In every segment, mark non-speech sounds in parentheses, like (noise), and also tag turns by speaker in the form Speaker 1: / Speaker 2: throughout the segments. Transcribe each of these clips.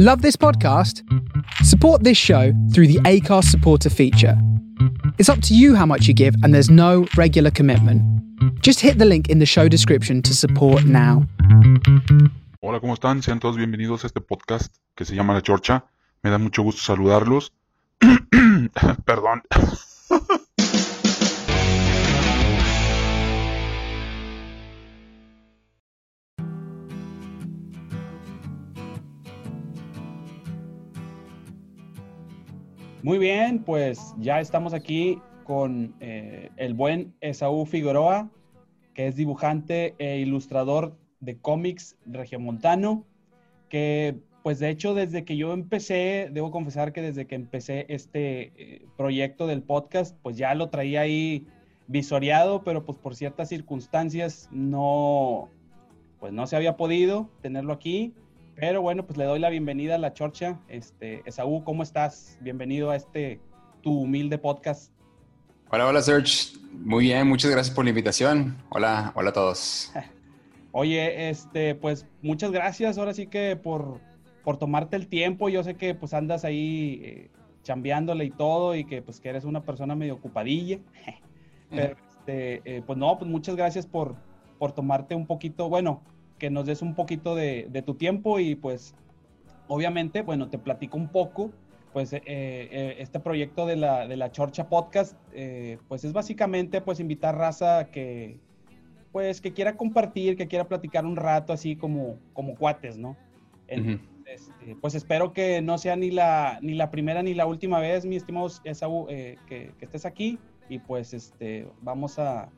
Speaker 1: Love this podcast? Support this show through the ACARS supporter feature. It's up to you how much you give, and there's no regular commitment. Just hit the link in the show description to support now.
Speaker 2: Hola, ¿cómo están? Sean todos bienvenidos a este podcast que se llama La Chorcha. Me da mucho gusto saludarlos. (clears throat) Perdón. (laughs)
Speaker 3: Muy bien, pues ya estamos aquí con eh, el buen Esaú Figueroa, que es dibujante e ilustrador de cómics regiomontano, que pues de hecho desde que yo empecé, debo confesar que desde que empecé este eh, proyecto del podcast, pues ya lo traía ahí visoreado, pero pues por ciertas circunstancias no, pues no se había podido tenerlo aquí. Pero bueno, pues le doy la bienvenida a la Chorcha. Este, Esaú, ¿cómo estás? Bienvenido a este tu humilde podcast.
Speaker 4: Hola, hola Serge. Muy bien, muchas gracias por la invitación. Hola, hola a todos. (laughs)
Speaker 3: Oye, este, pues muchas gracias ahora sí que por, por tomarte el tiempo. Yo sé que pues andas ahí eh, chambeándole y todo y que pues que eres una persona medio ocupadilla. (laughs) Pero este, eh, pues no, pues muchas gracias por, por tomarte un poquito, bueno, que nos des un poquito de, de, tu tiempo y pues obviamente, bueno, te platico un poco, pues eh, eh, este proyecto de la, de la Chorcha Podcast, eh, pues es básicamente pues invitar raza que pues que quiera compartir, que quiera platicar un rato así como, como cuates, ¿no? Entonces, uh -huh. pues espero que no sea ni la, ni la primera ni la última vez, mi estimado Esaú, que, que estés aquí y pues este, vamos a,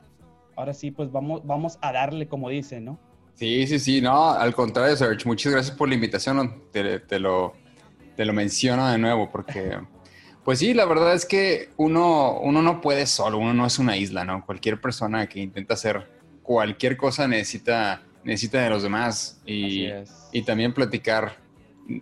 Speaker 3: ahora sí, pues vamos, vamos a darle como dicen, ¿no?
Speaker 4: Sí, sí, sí, no, al contrario, Serge, muchas gracias por la invitación, te, te, lo, te lo menciono de nuevo, porque, pues sí, la verdad es que uno, uno no puede solo, uno no es una isla, ¿no? Cualquier persona que intenta hacer cualquier cosa necesita, necesita de los demás y, y también platicar,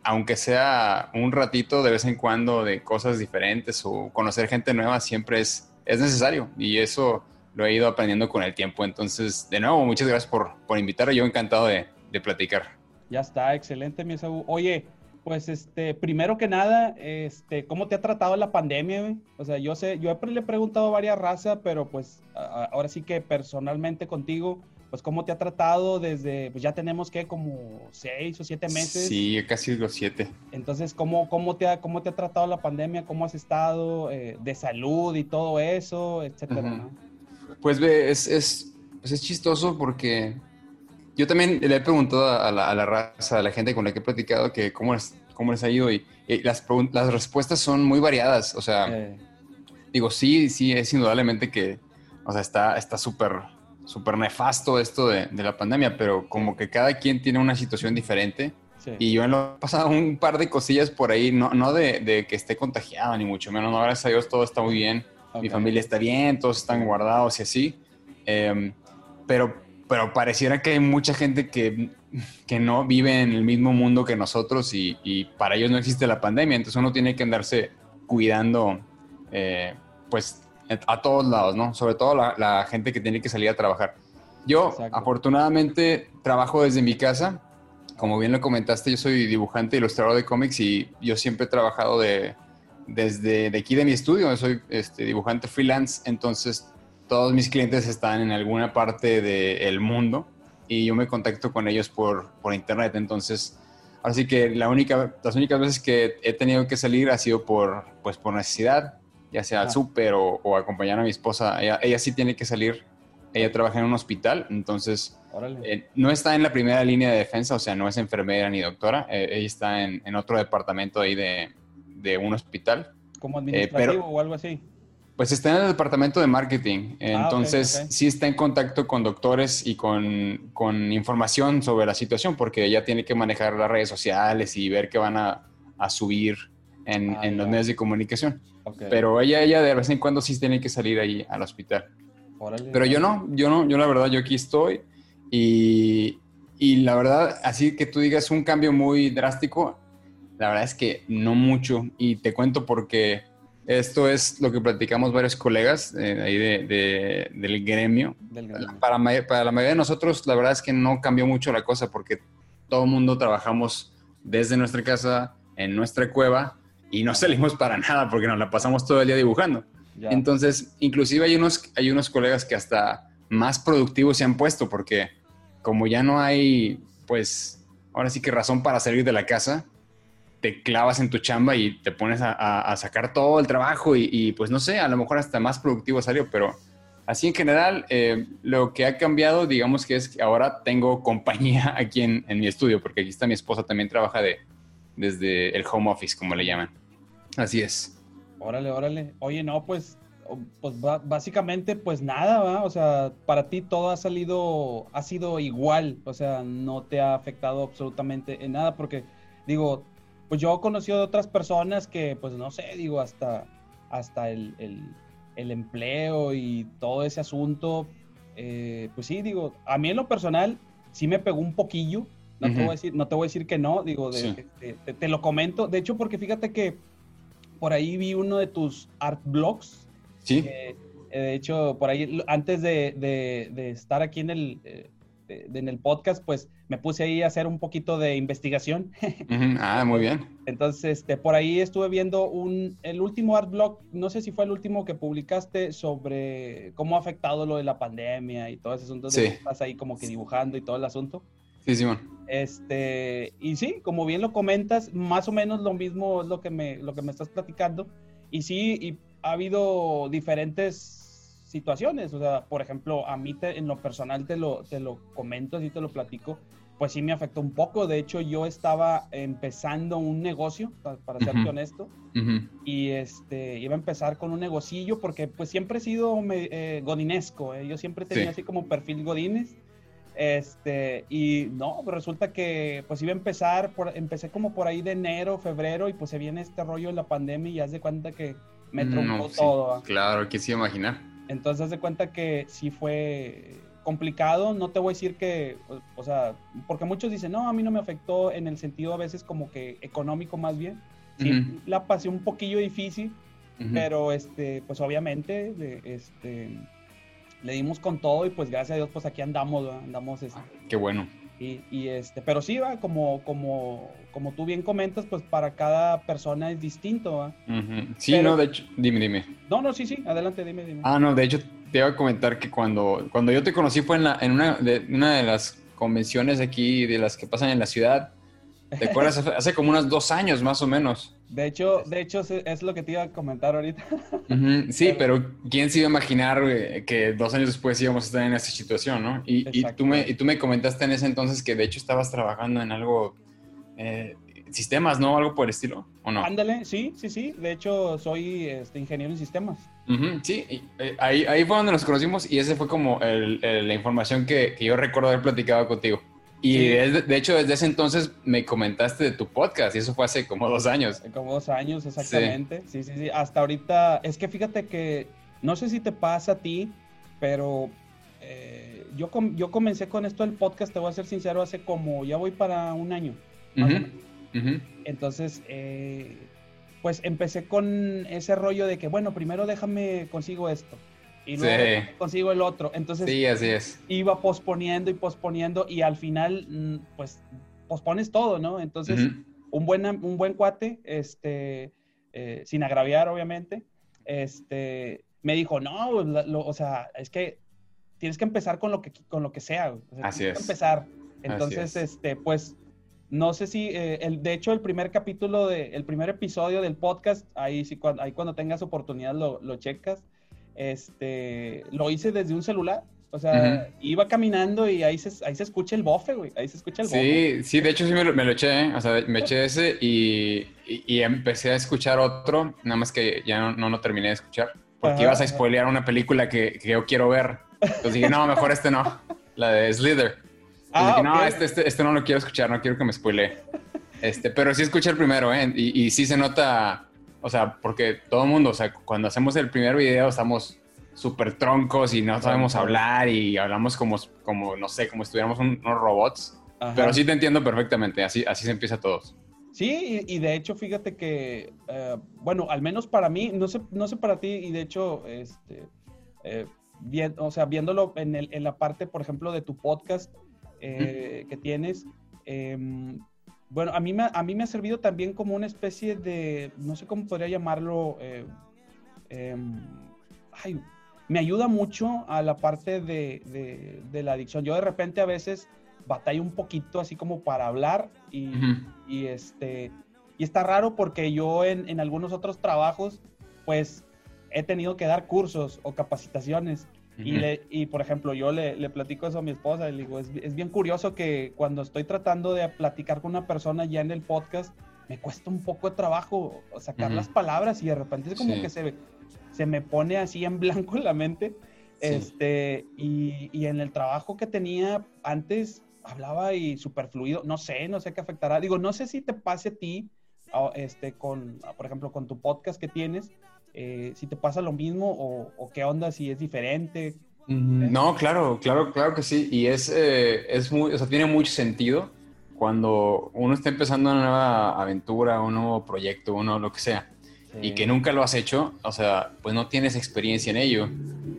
Speaker 4: aunque sea un ratito de vez en cuando de cosas diferentes o conocer gente nueva, siempre es, es necesario y eso lo he ido aprendiendo con el tiempo. Entonces, de nuevo, muchas gracias por, por invitar. Yo encantado de, de, platicar.
Speaker 3: Ya está, excelente, mi Esaú. Oye, pues, este, primero que nada, este, ¿cómo te ha tratado la pandemia? Güey? O sea, yo sé, yo le he preguntado a varias razas, pero pues a, ahora sí que personalmente contigo, pues, ¿cómo te ha tratado desde, pues ya tenemos que como seis o siete meses?
Speaker 4: Sí, casi los siete.
Speaker 3: Entonces, ¿cómo, cómo, te, ha, cómo te ha tratado la pandemia? ¿Cómo has estado eh, de salud y todo eso, etcétera? Uh -huh. ¿no?
Speaker 4: Pues ve, es, es, pues es chistoso porque yo también le he preguntado a la, a la, raza, a la gente con la que he platicado, que cómo, es, cómo les ha ido y, y las, las respuestas son muy variadas. O sea, eh. digo, sí, sí, es indudablemente que, o sea, está súper, súper nefasto esto de, de, la pandemia, pero como que cada quien tiene una situación diferente. Sí. Y yo en lo he pasado un par de cosillas por ahí, no, no de, de, que esté contagiado, ni mucho menos, no, gracias a Dios todo está muy bien Okay. Mi familia está bien, todos están guardados y así. Eh, pero, pero pareciera que hay mucha gente que, que no vive en el mismo mundo que nosotros y, y, para ellos no existe la pandemia. Entonces uno tiene que andarse cuidando, eh, pues, a todos lados, ¿no? Sobre todo la, la, gente que tiene que salir a trabajar. Yo, Exacto. afortunadamente, trabajo desde mi casa. Como bien lo comentaste, yo soy dibujante ilustrador de cómics y yo siempre he trabajado de desde de aquí de mi estudio, soy este, dibujante freelance, entonces todos mis clientes están en alguna parte del mundo y yo me contacto con ellos por, por internet, entonces así que la única, las únicas veces que he tenido que salir ha sido por, pues, por necesidad, ya sea al ah. súper o, o, acompañar a mi esposa, ella, ella, sí tiene que salir, ella trabaja en un hospital, entonces eh, no está en la primera línea de defensa, o sea, no es enfermera ni doctora, eh, ella está en, en otro departamento ahí de, de un hospital.
Speaker 3: ¿Como administrativo eh, pero, o algo así?
Speaker 4: Pues está en el departamento de marketing, entonces ah, okay, okay. sí está en contacto con doctores y con, con, información sobre la situación, porque ella tiene que manejar las redes sociales y ver qué van a, a subir en, ah, en los medios de comunicación. Okay. Pero ella, ella de vez en cuando sí tiene que salir ahí al hospital. Órale, Pero yo no, yo no, yo la verdad, yo aquí estoy y, y la verdad, así que tú digas un cambio muy drástico, la verdad es que no mucho. Y te cuento porque esto es lo que platicamos varios colegas eh, ahí de, de, del, gremio. del, gremio. Para, para, la mayoría de nosotros, la verdad es que no cambió mucho la cosa porque todo el mundo trabajamos desde nuestra casa, en nuestra cueva, y no (laughs) salimos para nada porque nos la pasamos todo el día dibujando.
Speaker 3: Ya.
Speaker 4: Entonces, inclusive hay unos, hay unos colegas que hasta más productivos se han puesto porque como ya no hay, pues, ahora sí que razón para salir de la casa, te clavas en tu chamba y te pones a, a- a sacar todo el trabajo y, y, pues no sé, a lo mejor hasta más productivo salió, pero así en general eh, lo que ha cambiado, digamos que es que ahora tengo (laughs) compañía aquí en, en mi estudio, porque aquí está mi esposa, también trabaja de, desde el home office, como le llaman. Así es.
Speaker 3: Órale, órale. Oye, no, pues, pues básicamente, pues nada, ¿va? O sea, para ti todo ha salido, ha sido igual, o sea, no te ha afectado absolutamente en nada, porque digo, pues yo he conocido de otras personas que, pues no sé, digo, hasta, hasta el, el- el empleo y todo ese asunto, eh, pues sí, digo, a mí en lo personal sí me pegó un poquillo, no, te voy a decir, no te voy a decir que no, digo, de-
Speaker 4: Sí.
Speaker 3: de- te- te lo comento, de hecho, porque fíjate que por ahí vi uno de tus art blogs.
Speaker 4: Sí.
Speaker 3: eh, eh, de hecho, por ahí, antes de, de- estar aquí en el, de- de- en el podcast, pues me puse ahí a hacer un poquito de investigación. (laughs)
Speaker 4: Ah, muy bien.
Speaker 3: Entonces, este, por ahí estuve viendo un, el último art blog, no sé si fue el último que publicaste sobre cómo ha afectado lo de la pandemia y todo ese asunto.
Speaker 4: Sí.
Speaker 3: Estás ahí como que dibujando y todo el asunto.
Speaker 4: Sí, Simón.
Speaker 3: Este, y sí, como bien lo comentas, más o menos lo mismo es lo que me, lo que me estás platicando. Y sí, y ha habido diferentes situaciones. O sea, por ejemplo, a mí te- en lo personal te lo, te lo comento, así te lo platico, pues sí me afectó un poco. De hecho, yo estaba empezando un negocio, pa- para, serte
Speaker 4: Ujú.
Speaker 3: honesto,
Speaker 4: Ujú.
Speaker 3: y este, iba a empezar con un negocillo porque pues siempre he sido me- eh, godinesco, eh, yo siempre tenía
Speaker 4: Sí.
Speaker 3: así como perfil godines, este, y no, resulta que pues iba a empezar, por, empecé como por ahí de enero, febrero, y pues se viene este rollo de la pandemia y haz de cuenta que me
Speaker 4: No,
Speaker 3: truncó
Speaker 4: sí,
Speaker 3: todo, ¿va?
Speaker 4: Claro, que sí imaginar.
Speaker 3: Entonces haz de cuenta que sí fue complicado, no te voy a decir que, o, o sea, porque muchos dicen, no, a mí no me afectó en el sentido a veces como que económico más bien, sí,
Speaker 4: Ujú.
Speaker 3: la pasé un poquillo difícil,
Speaker 4: Ujú.
Speaker 3: pero este, pues obviamente, de- este, le dimos con todo y pues gracias a Dios, pues aquí andamos, ¿verdad? andamos, este,
Speaker 4: Qué bueno.
Speaker 3: Y, y, este, pero sí, va, como, como, como tú bien comentas, pues para cada persona es distinto, ¿va?
Speaker 4: Ujú. Sí,
Speaker 3: Pero-
Speaker 4: no, de hecho, dime, dime.
Speaker 3: No, no, sí, sí, adelante, dime, dime.
Speaker 4: Ah, no, de hecho, te iba a comentar que cuando, cuando yo te conocí fue en, la, en una, de, una de las convenciones aquí, de las que pasan en la ciudad. ¿Te acuerdas? (laughs) Hace como unos dos años, más o menos.
Speaker 3: De hecho, de hecho, es- lo que te iba a comentar ahorita.
Speaker 4: Sí, (laughs) pero ¿quién se iba a imaginar que dos años después íbamos a estar en esa situación, no? Y, y tú me, y tú me comentaste en ese entonces que de hecho estabas trabajando en algo, eh, sistemas, ¿no? Algo por el estilo, ¿o no?
Speaker 3: Ándale, sí, sí, sí. De hecho, soy este, ingeniero en sistemas.
Speaker 4: Sí, y, eh, ahí, ahí fue donde nos conocimos y ese fue como el- el- la información que, que yo recuerdo haber platicado contigo. Y
Speaker 3: Sí.
Speaker 4: de hecho, desde ese entonces me comentaste de tu podcast y eso fue hace como dos años.
Speaker 3: Como dos años, exactamente. Sí, sí, sí. Hasta ahorita, es que fíjate que, no sé si te pasa a ti, pero eh, yo, com- yo comencé con esto del podcast, te voy a ser sincero, hace como, ya voy para un año. Entonces, eh, pues empecé con ese rollo de que, bueno, primero déjame consigo esto. Y luego
Speaker 4: Sí.
Speaker 3: consigo el otro. Entonces,
Speaker 4: Sí, así es.
Speaker 3: iba posponiendo y posponiendo y al final, mm, pues, pospones todo, ¿no? Entonces,
Speaker 4: Ujú.
Speaker 3: un, buen, un buen cuate, este, eh, sin agraviar, obviamente, este, me dijo, no, pues, la- lo- o sea, es que tienes que empezar con lo que, con lo que sea. O sea,
Speaker 4: Así
Speaker 3: tienes que
Speaker 4: es.
Speaker 3: empezar. Entonces,
Speaker 4: es.
Speaker 3: este, pues, no sé si, eh, el, de hecho, el primer capítulo, de, el primer episodio del podcast, ahí sí, cuando, ahí cuando tengas oportunidad lo, lo checas, este, lo hice desde un celular. O sea,
Speaker 4: Ujú.
Speaker 3: iba caminando y ahí se, ahí se escucha el bofe, güey. Ahí se escucha el bofe.
Speaker 4: Sí, sí, de hecho sí me lo, me lo eché, ¿eh? o sea, me eché ese y, y- y empecé a escuchar otro, nada más que ya no, no lo terminé de escuchar, porque
Speaker 3: Ajá,
Speaker 4: ibas a
Speaker 3: ajá.
Speaker 4: spoilear una película que, que yo quiero ver. Entonces dije, no, mejor este no, la de Slither. (laughs)
Speaker 3: Ah,
Speaker 4: dije, no,
Speaker 3: ok.
Speaker 4: este, este, este no lo quiero escuchar, no quiero que me spoilee. Este, pero sí escuché el primero, ¿eh? Y, y sí se nota, o sea, porque todo el mundo, o sea, cuando hacemos el primer video estamos súper troncos y no sabemos hablar y hablamos como, como no sé, como si estuviéramos un- unos robots.
Speaker 3: Ajá.
Speaker 4: Pero sí te entiendo perfectamente, así, así se empieza todos.
Speaker 3: Sí, y, y de hecho, fíjate que, eh, bueno, al menos para mí, no sé, no sé para ti, y de hecho, este, eh, bien, o sea, viéndolo en, el, en la parte, por ejemplo, de tu podcast eh, que tienes, em, bueno, a mí, me, a mí me ha servido también como una especie de, no sé cómo podría llamarlo, eh, em, ay, me ayuda mucho a la parte de, de, de, la adicción. Yo de repente a veces batallo un poquito así como para hablar y, uh -huh. y este, y está raro porque yo en, en, algunos otros trabajos, pues he tenido que dar cursos o capacitaciones. Y, le, y, por ejemplo, yo le, le, platico eso a mi esposa y le digo, es, es, bien curioso que cuando estoy tratando de platicar con una persona ya en el podcast, me cuesta un poco de trabajo sacar uh -huh. las palabras y de repente es como sí. que se, se me pone así en (laughs) blanco en la mente. Sí. Este, y, y, en el trabajo que tenía antes, hablaba y súper fluido. No sé, no sé qué afectará. Digo, no sé si te pase a ti, este, con, por ejemplo, con tu podcast que tienes, eh, si te pasa lo mismo o, o, qué onda, si es diferente.
Speaker 4: No, claro, claro, claro que sí. Y es, eh, es muy, o sea, tiene mucho sentido cuando uno está empezando una nueva aventura, un nuevo proyecto, uno lo que sea, sí. y que nunca lo has hecho, o sea, pues no tienes experiencia en ello.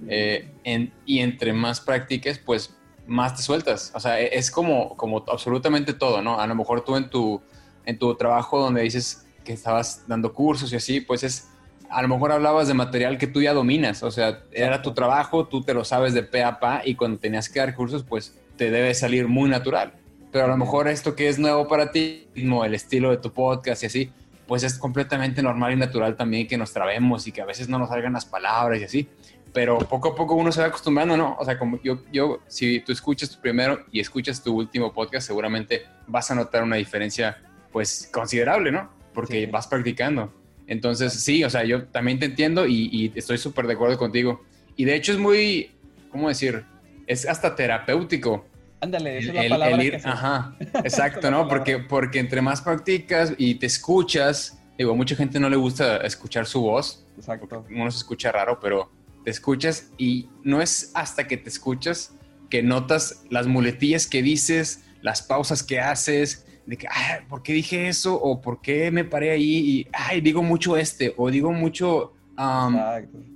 Speaker 4: Eh, en, y entre más practiques, pues más te sueltas. O sea, es como, como absolutamente todo, ¿no? A lo mejor tú en tu, en tu trabajo donde dices que estabas dando cursos y así, pues es, a lo mejor hablabas de material que tú ya dominas. O sea, era tu trabajo, tú te lo sabes de pe a pa y cuando tenías que dar cursos, pues te debe salir muy natural. Pero a lo mejor esto que es nuevo para ti, como el estilo de tu podcast y así, pues es completamente normal y natural también que nos trabemos y que a veces no nos salgan las palabras y así pero poco a poco uno se va acostumbrando, ¿no? O sea, como yo, yo, si tú escuchas tu primero y escuchas tu último podcast, seguramente vas a notar una diferencia, pues, considerable, ¿no? Porque sí. vas practicando. Entonces, sí, o sea, yo también te entiendo y, y estoy súper de acuerdo contigo. Y de hecho es muy, ¿cómo decir? Es hasta terapéutico.
Speaker 3: Ándale, esa es la palabra
Speaker 4: el ir, que Ajá, (laughs) exacto, ¿no? Porque, porque entre más practicas y te escuchas, digo, a mucha gente no le gusta escuchar su voz.
Speaker 3: Exacto.
Speaker 4: Uno se escucha raro, pero te escuchas y no es hasta que te escuchas que notas las muletillas que dices, las pausas que haces, de que, ay, ¿por qué dije eso? O ¿por qué me paré ahí? Y, ay, digo mucho este, o digo mucho... Um,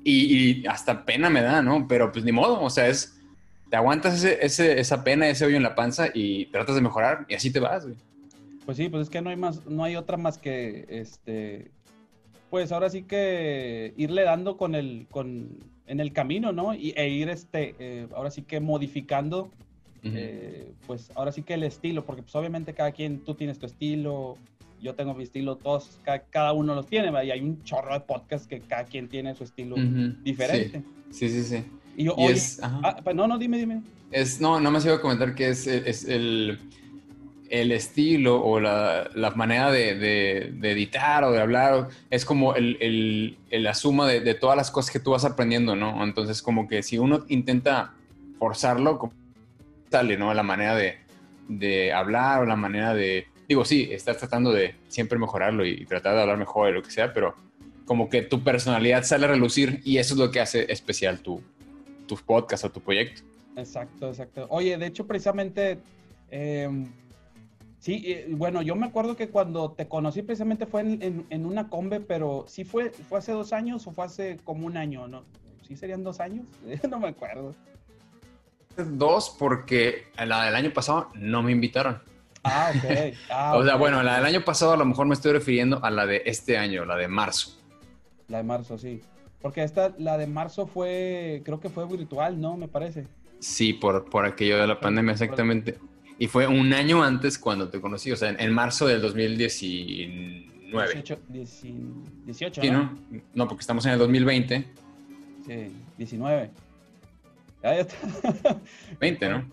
Speaker 4: y, y, hasta pena me da, ¿no? Pero pues ni modo, o sea, es... Te aguantas ese, ese, esa pena, ese hoyo en la panza y tratas de mejorar y así te vas, güey.
Speaker 3: Pues sí, pues es que no hay más, no hay otra más que, este, pues ahora sí que irle dando con el, con, en el camino, ¿no? Y, e ir, este, eh, ahora sí que modificando, uh -huh. eh, pues ahora sí que el estilo, porque pues obviamente cada quien, tú tienes tu estilo, yo tengo mi estilo, todos, cada, cada uno los tiene, ¿verdad? y hay un chorro de podcasts que cada quien tiene su estilo uh -huh. diferente.
Speaker 4: Sí, sí, sí. sí.
Speaker 3: Y yo, y oye, es, ah, pues, no, no, dime, dime.
Speaker 4: Es, no, no me iba a comentar que es, es el, el estilo o la, la manera de, de, de, editar o de hablar es como el, el, el la suma de, de, todas las cosas que tú vas aprendiendo, ¿no? Entonces, como que si uno intenta forzarlo, como sale, ¿no? La manera de, de hablar o la manera de... Digo, sí, estás tratando de siempre mejorarlo y, y tratar de hablar mejor de lo que sea, pero como que tu personalidad sale a relucir y eso es lo que hace especial tu, tu podcast o tu proyecto.
Speaker 3: Exacto, exacto. Oye, de hecho, precisamente... Eh, Sí, bueno, yo me acuerdo que cuando te conocí precisamente fue en, en, en, una combe, pero sí fue, fue hace dos años o fue hace como un año, ¿no? ¿Sí serían dos años? (laughs) no me acuerdo.
Speaker 4: Dos porque la del año pasado no me invitaron.
Speaker 3: Ah, ok. (laughs) Ah,
Speaker 4: o sea,
Speaker 3: okay.
Speaker 4: bueno, la del año pasado a lo mejor me estoy refiriendo a la de este año, la de marzo.
Speaker 3: La de marzo, sí. Porque esta, la de marzo fue, creo que fue virtual, ¿no? Me parece.
Speaker 4: Sí, por, por aquello de la pandemia, exactamente. Y fue un año antes cuando te conocí, o sea, en, en marzo del 2019.
Speaker 3: 18, 18
Speaker 4: sí, ¿no? ¿no? porque estamos en el 2020.
Speaker 3: Sí, 19. Ya, ya está. (laughs)
Speaker 4: 20, ¿no?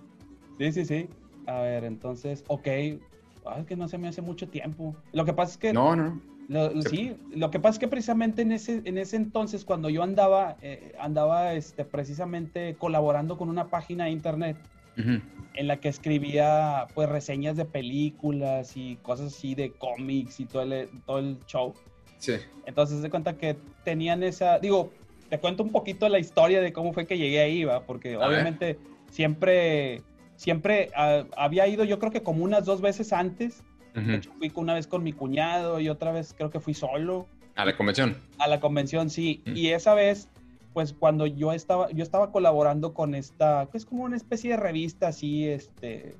Speaker 3: Sí, sí, sí. A ver, entonces, ok. Es que no se me hace mucho tiempo. Lo que pasa es que...
Speaker 4: No, no.
Speaker 3: Lo, sí, lo que pasa es que precisamente en ese, en ese entonces, cuando yo andaba, eh, andaba este, precisamente colaborando con una página de internet, Uh -huh. en la que escribía pues reseñas de películas y cosas así de cómics y todo el, todo el show.
Speaker 4: Sí.
Speaker 3: Entonces se cuenta que tenían esa, digo, te cuento un poquito la historia de cómo fue que llegué ahí, ¿va? Porque A obviamente ver. siempre, siempre uh, había ido yo creo que como unas dos veces antes. Uh -huh. De hecho, fui una vez con mi cuñado y otra vez creo que fui solo.
Speaker 4: A la convención.
Speaker 3: A la convención, sí. Uh -huh. Y esa vez pues cuando yo estaba, yo estaba colaborando con esta, que es como una especie de revista así, este,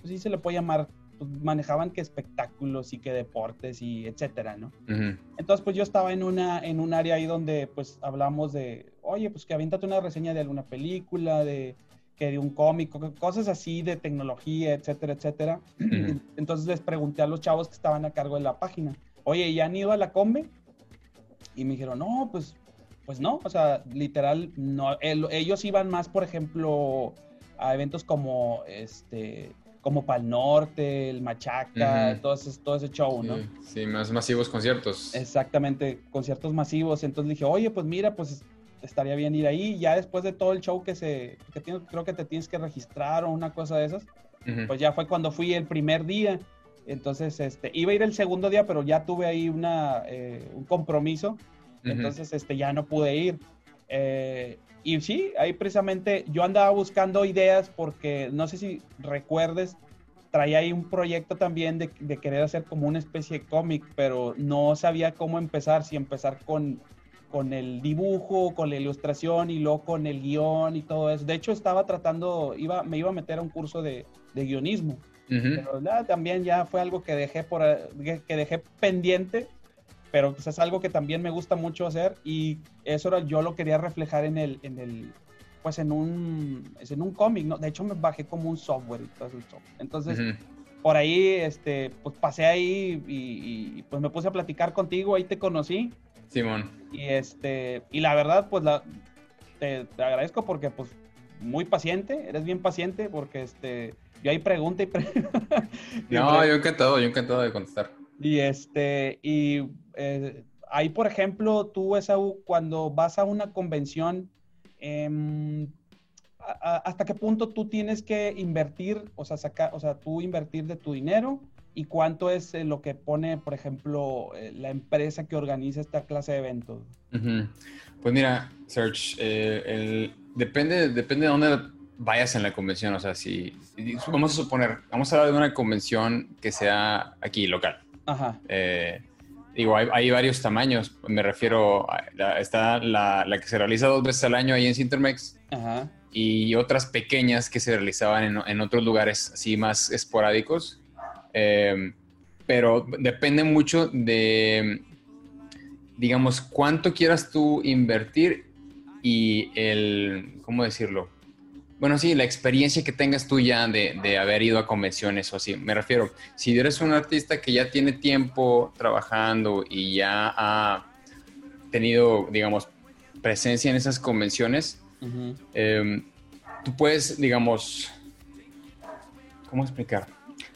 Speaker 3: pues sí se le puede llamar pues, manejaban que espectáculos y que deportes y etcétera, ¿no? Entonces, pues yo estaba en una, en un área ahí donde pues hablamos de, oye, pues que aviéntate una reseña de alguna película, de que de un cómic, co- cosas así de tecnología, etcétera, etcétera. (clears throat) Entonces les pregunté a los chavos que estaban a cargo de la página, oye, ¿ya han ido a la Combe? Y me dijeron, no, pues, pues no, o sea, literal, no, el- ellos iban más, por ejemplo, a eventos como, este, como Pal Norte, el Machaca, todo, ese, todo ese show, ¿no?
Speaker 4: Sí, más masivos conciertos.
Speaker 3: Exactamente, conciertos masivos. Entonces dije, oye, pues mira, pues estaría bien ir ahí. Ya después de todo el show que se, que tiene- creo que te tienes que registrar o una cosa de esas, pues ya fue cuando fui el primer día. Entonces, este, iba a ir el segundo día, pero ya tuve ahí una, eh, un compromiso. Entonces, este, ya no pude ir. Eh, y sí, ahí precisamente yo andaba buscando ideas porque no sé si recuerdes, traía ahí un proyecto también de, de querer hacer como una especie de cómic, pero no sabía cómo empezar, si empezar con, con el dibujo, con la ilustración y luego con el guion y todo eso. De hecho, estaba tratando, iba, me iba a meter a un curso de, de guionismo, pero también ya fue algo que dejé, por, que dejé pendiente, pero pues es algo que también me gusta mucho hacer y eso era, yo lo quería reflejar en el, en el pues en un, es en un cómic, ¿no? De hecho me bajé como un software y todo eso. Entonces,
Speaker 4: Ujú.
Speaker 3: por ahí, este, pues pasé ahí y, y, pues me puse a platicar contigo, ahí te conocí
Speaker 4: Simón.
Speaker 3: y este, y la verdad, pues la, te, te agradezco porque pues muy paciente, eres bien paciente porque este, yo ahí pregunto y, pre- (laughs)
Speaker 4: No, yo encantado, yo encantado de contestar.
Speaker 3: y este, y eh, ahí, por ejemplo, tú, Esaú, cuando vas a una convención, em, a- a- ¿hasta qué punto tú tienes que invertir, o sea, sacar, o sea, tú invertir de tu dinero? ¿Y cuánto es eh, lo que pone, por ejemplo, eh, la empresa que organiza esta clase de eventos?
Speaker 4: Ujú. Pues mira, Serge, el- depende, depende de dónde vayas en la convención. O sea, si si- vamos a suponer, vamos a hablar de una convención que sea aquí local.
Speaker 3: Ajá,
Speaker 4: Eh, digo, hay, hay varios tamaños. Me refiero, a, la- está la, la que se realiza dos veces al año ahí en Cintermex
Speaker 3: ajá,
Speaker 4: y otras pequeñas que se realizaban en, en otros lugares así más esporádicos. Eh, pero depende mucho de, digamos, cuánto quieras tú invertir y el, ¿cómo decirlo? Bueno, sí, la experiencia que tengas tú ya de, de haber ido a convenciones o así. Me refiero, si eres un artista que ya tiene tiempo trabajando y ya ha tenido, digamos, presencia en esas convenciones, eh, tú puedes, digamos, ¿cómo explicar?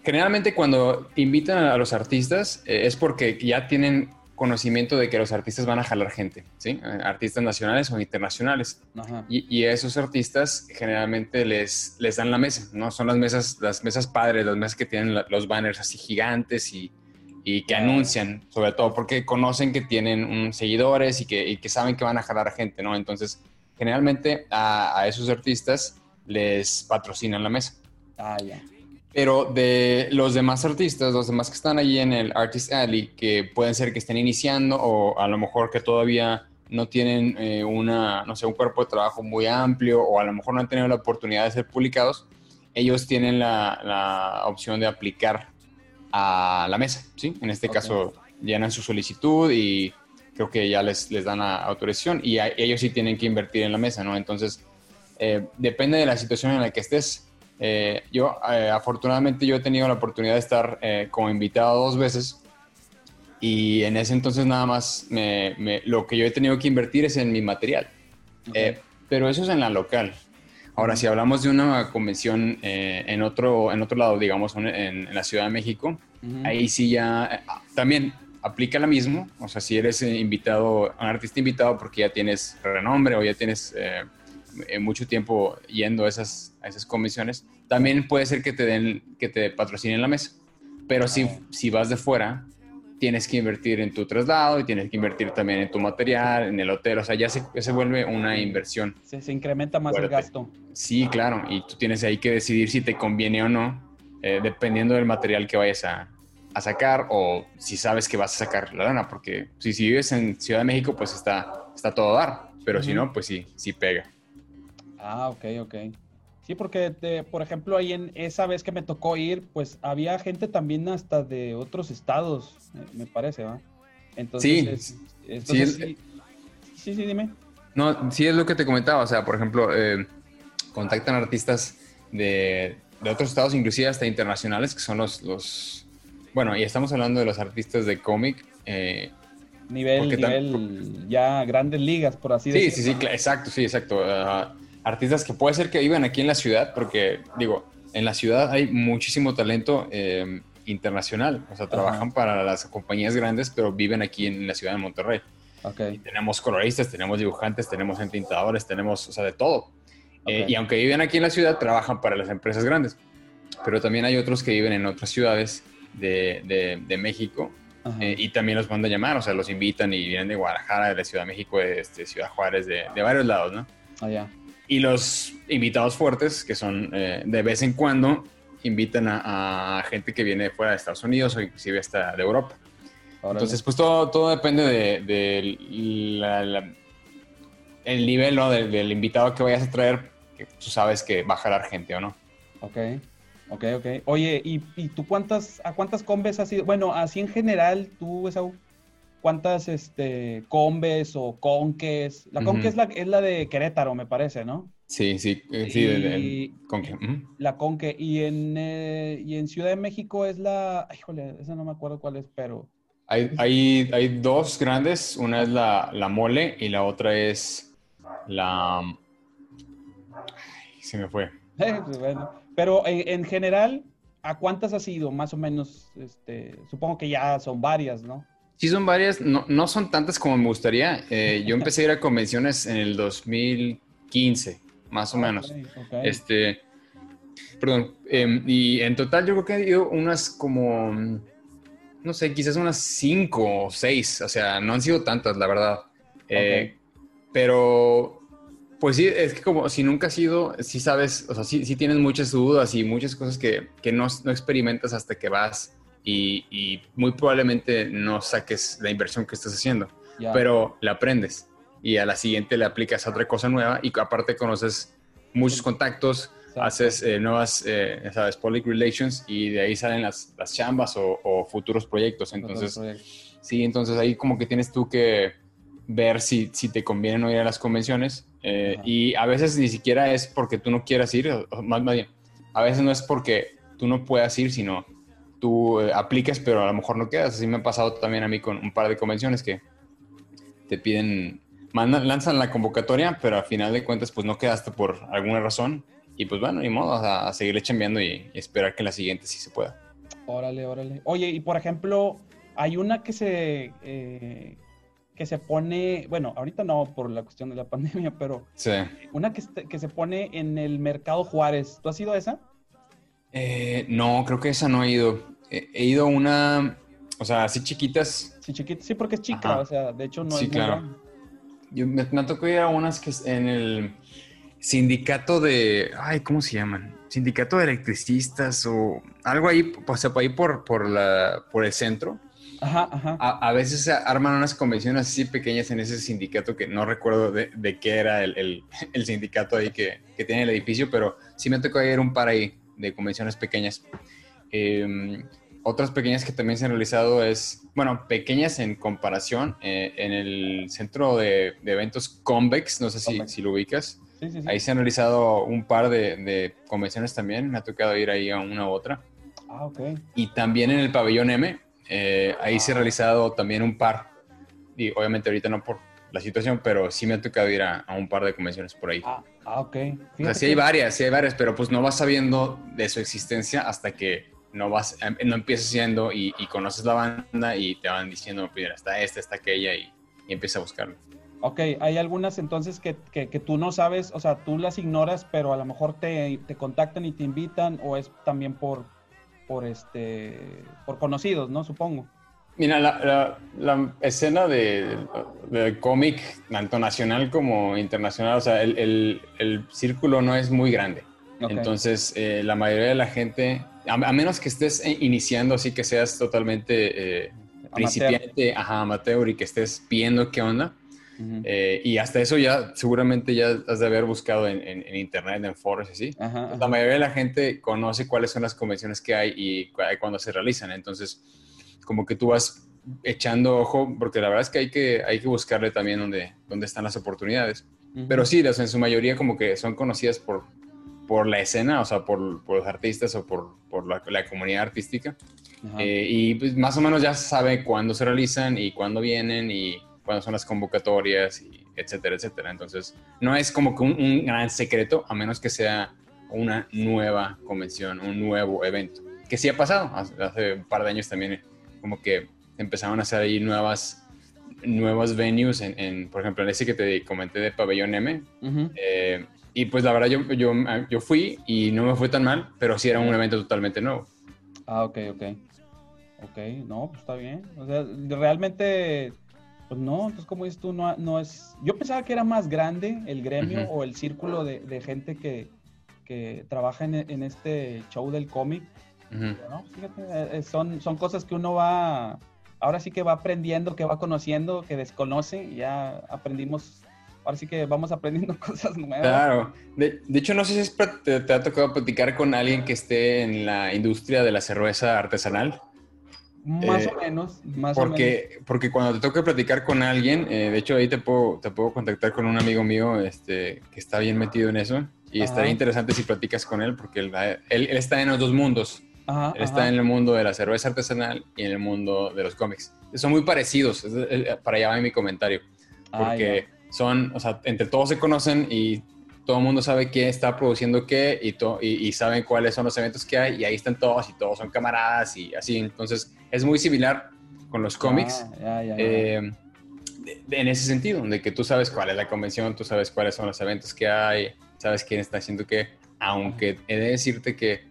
Speaker 4: Generalmente cuando invitan a los artistas eh, es porque ya tienen conocimiento de que los artistas van a jalar gente, ¿sí? Eh, Artistas nacionales o internacionales.
Speaker 3: ajá.
Speaker 4: Y, y a esos artistas generalmente les, les dan la mesa, ¿no? Son las mesas, las mesas padres, las mesas que tienen la- los banners así gigantes y, y que anuncian, sobre todo porque conocen que tienen un, seguidores y que, y que saben que van a jalar a gente, ¿no? Entonces, generalmente a, a esos artistas les patrocinan la mesa.
Speaker 3: Ah, ya.
Speaker 4: Pero de los demás artistas, los demás que están allí en el Artist Alley, que pueden ser que estén iniciando o a lo mejor que todavía no tienen eh, una, no sé, un cuerpo de trabajo muy amplio o a lo mejor no han tenido la oportunidad de ser publicados, ellos tienen la, la opción de aplicar a la mesa, ¿sí? En este
Speaker 3: Ok.
Speaker 4: caso llenan su solicitud y creo que ya les, les dan la autorización y a- ellos sí tienen que invertir en la mesa, ¿no? Entonces, eh, depende de la situación en la que estés. Eh, yo, eh, afortunadamente, yo he tenido la oportunidad de estar eh, como invitado dos veces y en ese entonces nada más me- me- lo que yo he tenido que invertir es en mi material.
Speaker 3: Ok.
Speaker 4: Eh, pero eso es en la local. Ahora, si hablamos de una convención eh, en, otro, en otro lado, digamos, en, en la Ciudad de México,
Speaker 3: Ujú.
Speaker 4: ahí sí ya eh, también aplica lo mismo. O sea, si eres eh, invitado, un artista invitado porque ya tienes renombre o ya tienes eh, eh, mucho tiempo yendo a esas, a esas convenciones, también puede ser que te den, que te patrocinen la mesa. Pero si,
Speaker 3: Ah.
Speaker 4: si vas de fuera, tienes que invertir en tu traslado y tienes que invertir también en tu material, en el hotel. O sea, ya se, ya se vuelve una inversión.
Speaker 3: se, se incrementa más el
Speaker 4: Fuerte.
Speaker 3: gasto.
Speaker 4: Sí, claro, y tú tienes ahí que decidir si te conviene o no, eh, dependiendo del material que vayas a, a sacar o si sabes que vas a sacar la lana, porque si, si vives en Ciudad de México, pues está, está todo a dar, pero si
Speaker 3: Ujú.
Speaker 4: no, pues sí, sí pega.
Speaker 3: Ah, ok, ok. Sí, porque, de- por ejemplo, ahí en esa vez que me tocó ir, pues había gente también hasta de otros estados, me, parece, ¿va? Entonces,
Speaker 4: Sí,
Speaker 3: es- entonces,
Speaker 4: sí,
Speaker 3: sí, sí, sí, dime.
Speaker 4: No, sí es lo que te comentaba, o sea, por ejemplo, eh, contactan artistas de, de otros estados, inclusive hasta internacionales, que son los, los, bueno, y estamos hablando de los artistas de cómic. eh,
Speaker 3: Nivel, nivel, ya grandes ligas, por así
Speaker 4: sí, sí,
Speaker 3: decirlo.
Speaker 4: sí, cla- exacto, sí, exacto. ah, artistas que puede ser que vivan aquí en la ciudad, porque digo, en la ciudad hay muchísimo talento eh, internacional, o sea, trabajan para las compañías grandes, pero viven aquí en la ciudad de Monterrey.
Speaker 3: Ok,
Speaker 4: tenemos coloristas, tenemos dibujantes, tenemos entintadores, tenemos, o sea, de todo. Eh, y aunque viven aquí en la ciudad, trabajan para las empresas grandes. Pero también hay otros que viven en otras ciudades de, de- de México eh, y también los mandan llamar, o sea, los invitan y vienen de Guadalajara, de la Ciudad de México, de este, Ciudad Juárez, de, de varios lados, ¿no?
Speaker 3: allá.
Speaker 4: Y los invitados fuertes, que son eh, de vez en cuando, invitan a, a gente que viene de fuera de Estados Unidos o inclusive hasta de Europa.
Speaker 3: Órale.
Speaker 4: Entonces, pues todo, todo depende de, de la- la- el nivel ¿no? del, del invitado que vayas a traer, que tú sabes que va a jalar gente o no.
Speaker 3: Ok, ok, ok. Oye, ¿y, y tú cuántas, a cuántas combes has ido? Bueno, así en general, tú, Esaú, ¿cuántas este, combes o conques? La conque es, la, es la de Querétaro, me parece, ¿no?
Speaker 4: Sí, sí, eh, sí.
Speaker 3: Y-
Speaker 4: con que, ujú.
Speaker 3: La conque. Y en, eh, y en Ciudad de México es la... ay, Híjole, esa no me acuerdo cuál es, pero...
Speaker 4: hay, hay, hay dos grandes, una es la, la mole y la otra es la... Ay, se me fue. (laughs)
Speaker 3: pues, bueno. Pero en, en general, ¿a cuántas has ido? Más o menos, este, supongo que ya son varias, ¿no?
Speaker 4: Sí, son varias, no, no son tantas como me gustaría. Eh, yo empecé a ir a convenciones en el 2015, más o menos. Este, perdón, em, y en total yo creo que ha ido unas como, no sé, quizás unas cinco o seis, o sea, no han sido tantas, la verdad. Eh, Pero, pues sí, es que como si nunca has ido, sí sabes, o sea, sí, sí tienes muchas dudas y muchas cosas que, que no, no experimentas hasta que vas y, y muy probablemente no saques la inversión que estás haciendo
Speaker 3: Ya.
Speaker 4: pero la aprendes y a la siguiente le aplicas a otra cosa nueva y aparte conoces muchos contactos,
Speaker 3: Exacto.
Speaker 4: haces eh, nuevas, eh, sabes, public relations y de ahí salen las, las chambas o, o futuros proyectos. Entonces, sí, entonces ahí como que tienes tú que ver si, si te conviene no ir a las convenciones eh, y a veces ni siquiera es porque tú no quieras ir, o más, más bien, a veces no es porque tú no puedas ir, sino tú eh, aplicas pero a lo mejor no quedas. Así me ha pasado también a mí con un par de convenciones que te piden, mandan, lanzan la convocatoria, pero al final de cuentas pues no quedaste por alguna razón. Y pues bueno, ni modo, a, a seguirle chambeando y, y esperar que la siguiente sí se pueda.
Speaker 3: Órale, órale. Oye, y por ejemplo, hay una que se eh, que se pone, bueno, ahorita no por la cuestión de la (laughs) pandemia, pero
Speaker 4: Sí.
Speaker 3: una que, que se pone en el Mercado Juárez. ¿Tú has ido a esa?
Speaker 4: Eh, no, creo que esa no he ido. He, he ido a una, o sea, así chiquitas.
Speaker 3: Sí, chiquita. Sí, porque es chica,
Speaker 4: Ajá.
Speaker 3: o sea, de hecho no
Speaker 4: Sí,
Speaker 3: es
Speaker 4: claro. Yo, me, me tocó ir a unas que en el sindicato de, ay, ¿cómo se llaman? Sindicato de electricistas o algo ahí, o sea, por ahí por, por, la, por el centro.
Speaker 3: Ajá, ajá.
Speaker 4: A, a veces se arman unas convenciones así pequeñas en ese sindicato que no recuerdo de, de qué era el, el- (laughs) el sindicato ahí que, que tiene el edificio, pero sí me tocó ir un par ahí de convenciones pequeñas. Eh, otras pequeñas que también se han realizado es, bueno, pequeñas en comparación, eh, en el centro de, de eventos Convex, no sé si,
Speaker 3: Convex.
Speaker 4: si lo ubicas.
Speaker 3: Sí, sí, sí.
Speaker 4: Ahí se han realizado un par de, de convenciones también, me ha tocado ir ahí a una u otra.
Speaker 3: Ah, ok.
Speaker 4: Y también en el pabellón M, eh, ahí se ha realizado también un par. Y obviamente ahorita no por la situación, pero sí me ha tocado ir a, a un par de convenciones por ahí.
Speaker 3: Ah, ah, ok.
Speaker 4: o sea,
Speaker 3: Fíjate
Speaker 4: sí hay varias, sí hay varias, pero pues no vas sabiendo de su existencia hasta que no vas, em, no empiezas yendo y, y conoces la banda y te van diciendo, mira, está esta, está aquella y, y empiezas a buscarlo.
Speaker 3: Ok, hay algunas entonces que, que, que tú no sabes, o sea, tú las ignoras, pero a lo mejor te, te contactan y te invitan, o es también por, por este, por conocidos, ¿no? Supongo.
Speaker 4: Mira, la, la- la escena de, de cómic, tanto nacional como internacional, o sea, el, el- el círculo no es muy grande.
Speaker 3: Ok.
Speaker 4: Entonces, eh, la mayoría de la gente, a, a menos que estés eh, iniciando, así que seas totalmente eh, principiante, ajá, amateur y que estés viendo qué onda,
Speaker 3: Ujú.
Speaker 4: Eh, y hasta eso ya seguramente ya has de haber buscado en, en- en internet, en foros y así.
Speaker 3: Ajá,
Speaker 4: La mayoría de la gente conoce cuáles son las convenciones que hay y cu- cuándo se realizan. Entonces, como que tú vas echando ojo, porque la verdad es que hay que, hay que buscarle también dónde, dónde están las oportunidades.
Speaker 3: Ujú.
Speaker 4: Pero sí, las, en su mayoría como que son conocidas por, por la escena, o sea, por, por los artistas o por, por la, la comunidad artística.
Speaker 3: Ajá.
Speaker 4: Eh, y pues, más o menos ya sabe cuándo se realizan y cuándo vienen y cuándo son las convocatorias, y etcétera, etcétera. Entonces, no es como que un, un gran secreto, a menos que sea una nueva convención, un nuevo evento. Que sí ha pasado, hace, hace un par de años también, como que empezaron a hacer ahí nuevas, nuevas venues, en, en, por ejemplo, en ese que te comenté de Pabellón M.
Speaker 3: Ujú.
Speaker 4: eh, y pues la verdad yo, yo, yo fui y no me fue tan mal, pero sí era un evento totalmente nuevo.
Speaker 3: Ah, ok, ok. Ok, no, pues está bien. O sea, realmente, pues no, entonces como dices tú, no, no es... Yo pensaba que era más grande el gremio
Speaker 4: Ujú.
Speaker 3: o el círculo de, de gente que, que trabaja en, en este show del cómic. No, fíjate, eh, eh, son, son cosas que uno va, ahora sí que va aprendiendo, que va conociendo, que desconoce, y ya aprendimos, ahora sí que vamos aprendiendo (laughs) cosas nuevas.
Speaker 4: Claro. De, de hecho, no sé si es te, te ha tocado platicar con alguien que esté en la industria de la cerveza artesanal.
Speaker 3: Más
Speaker 4: Eh,
Speaker 3: o menos, más o menos.
Speaker 4: Porque, porque cuando te toca platicar con alguien, eh, de hecho ahí te puedo, te puedo contactar con un amigo mío este, que está bien metido en eso. Y
Speaker 3: Ajá.
Speaker 4: estaría interesante si platicas con él, porque él, él- él está en los dos mundos.
Speaker 3: Ajá,
Speaker 4: está
Speaker 3: ajá.
Speaker 4: en el mundo de la cerveza artesanal y en el mundo de los cómics. Son muy parecidos, es- es- para allá va mi comentario.
Speaker 3: Ah,
Speaker 4: Porque son, o sea, entre todos se conocen y todo el mundo sabe quién está produciendo qué y, to- y, y saben cuáles son los eventos que hay y ahí están todos y todos son camaradas y así. Entonces es muy similar con los cómics.
Speaker 3: Ah,
Speaker 4: eh, en ese sentido, de que tú sabes cuál es la convención, tú sabes cuáles son los eventos que hay, sabes quién está haciendo qué, aunque he de decirte que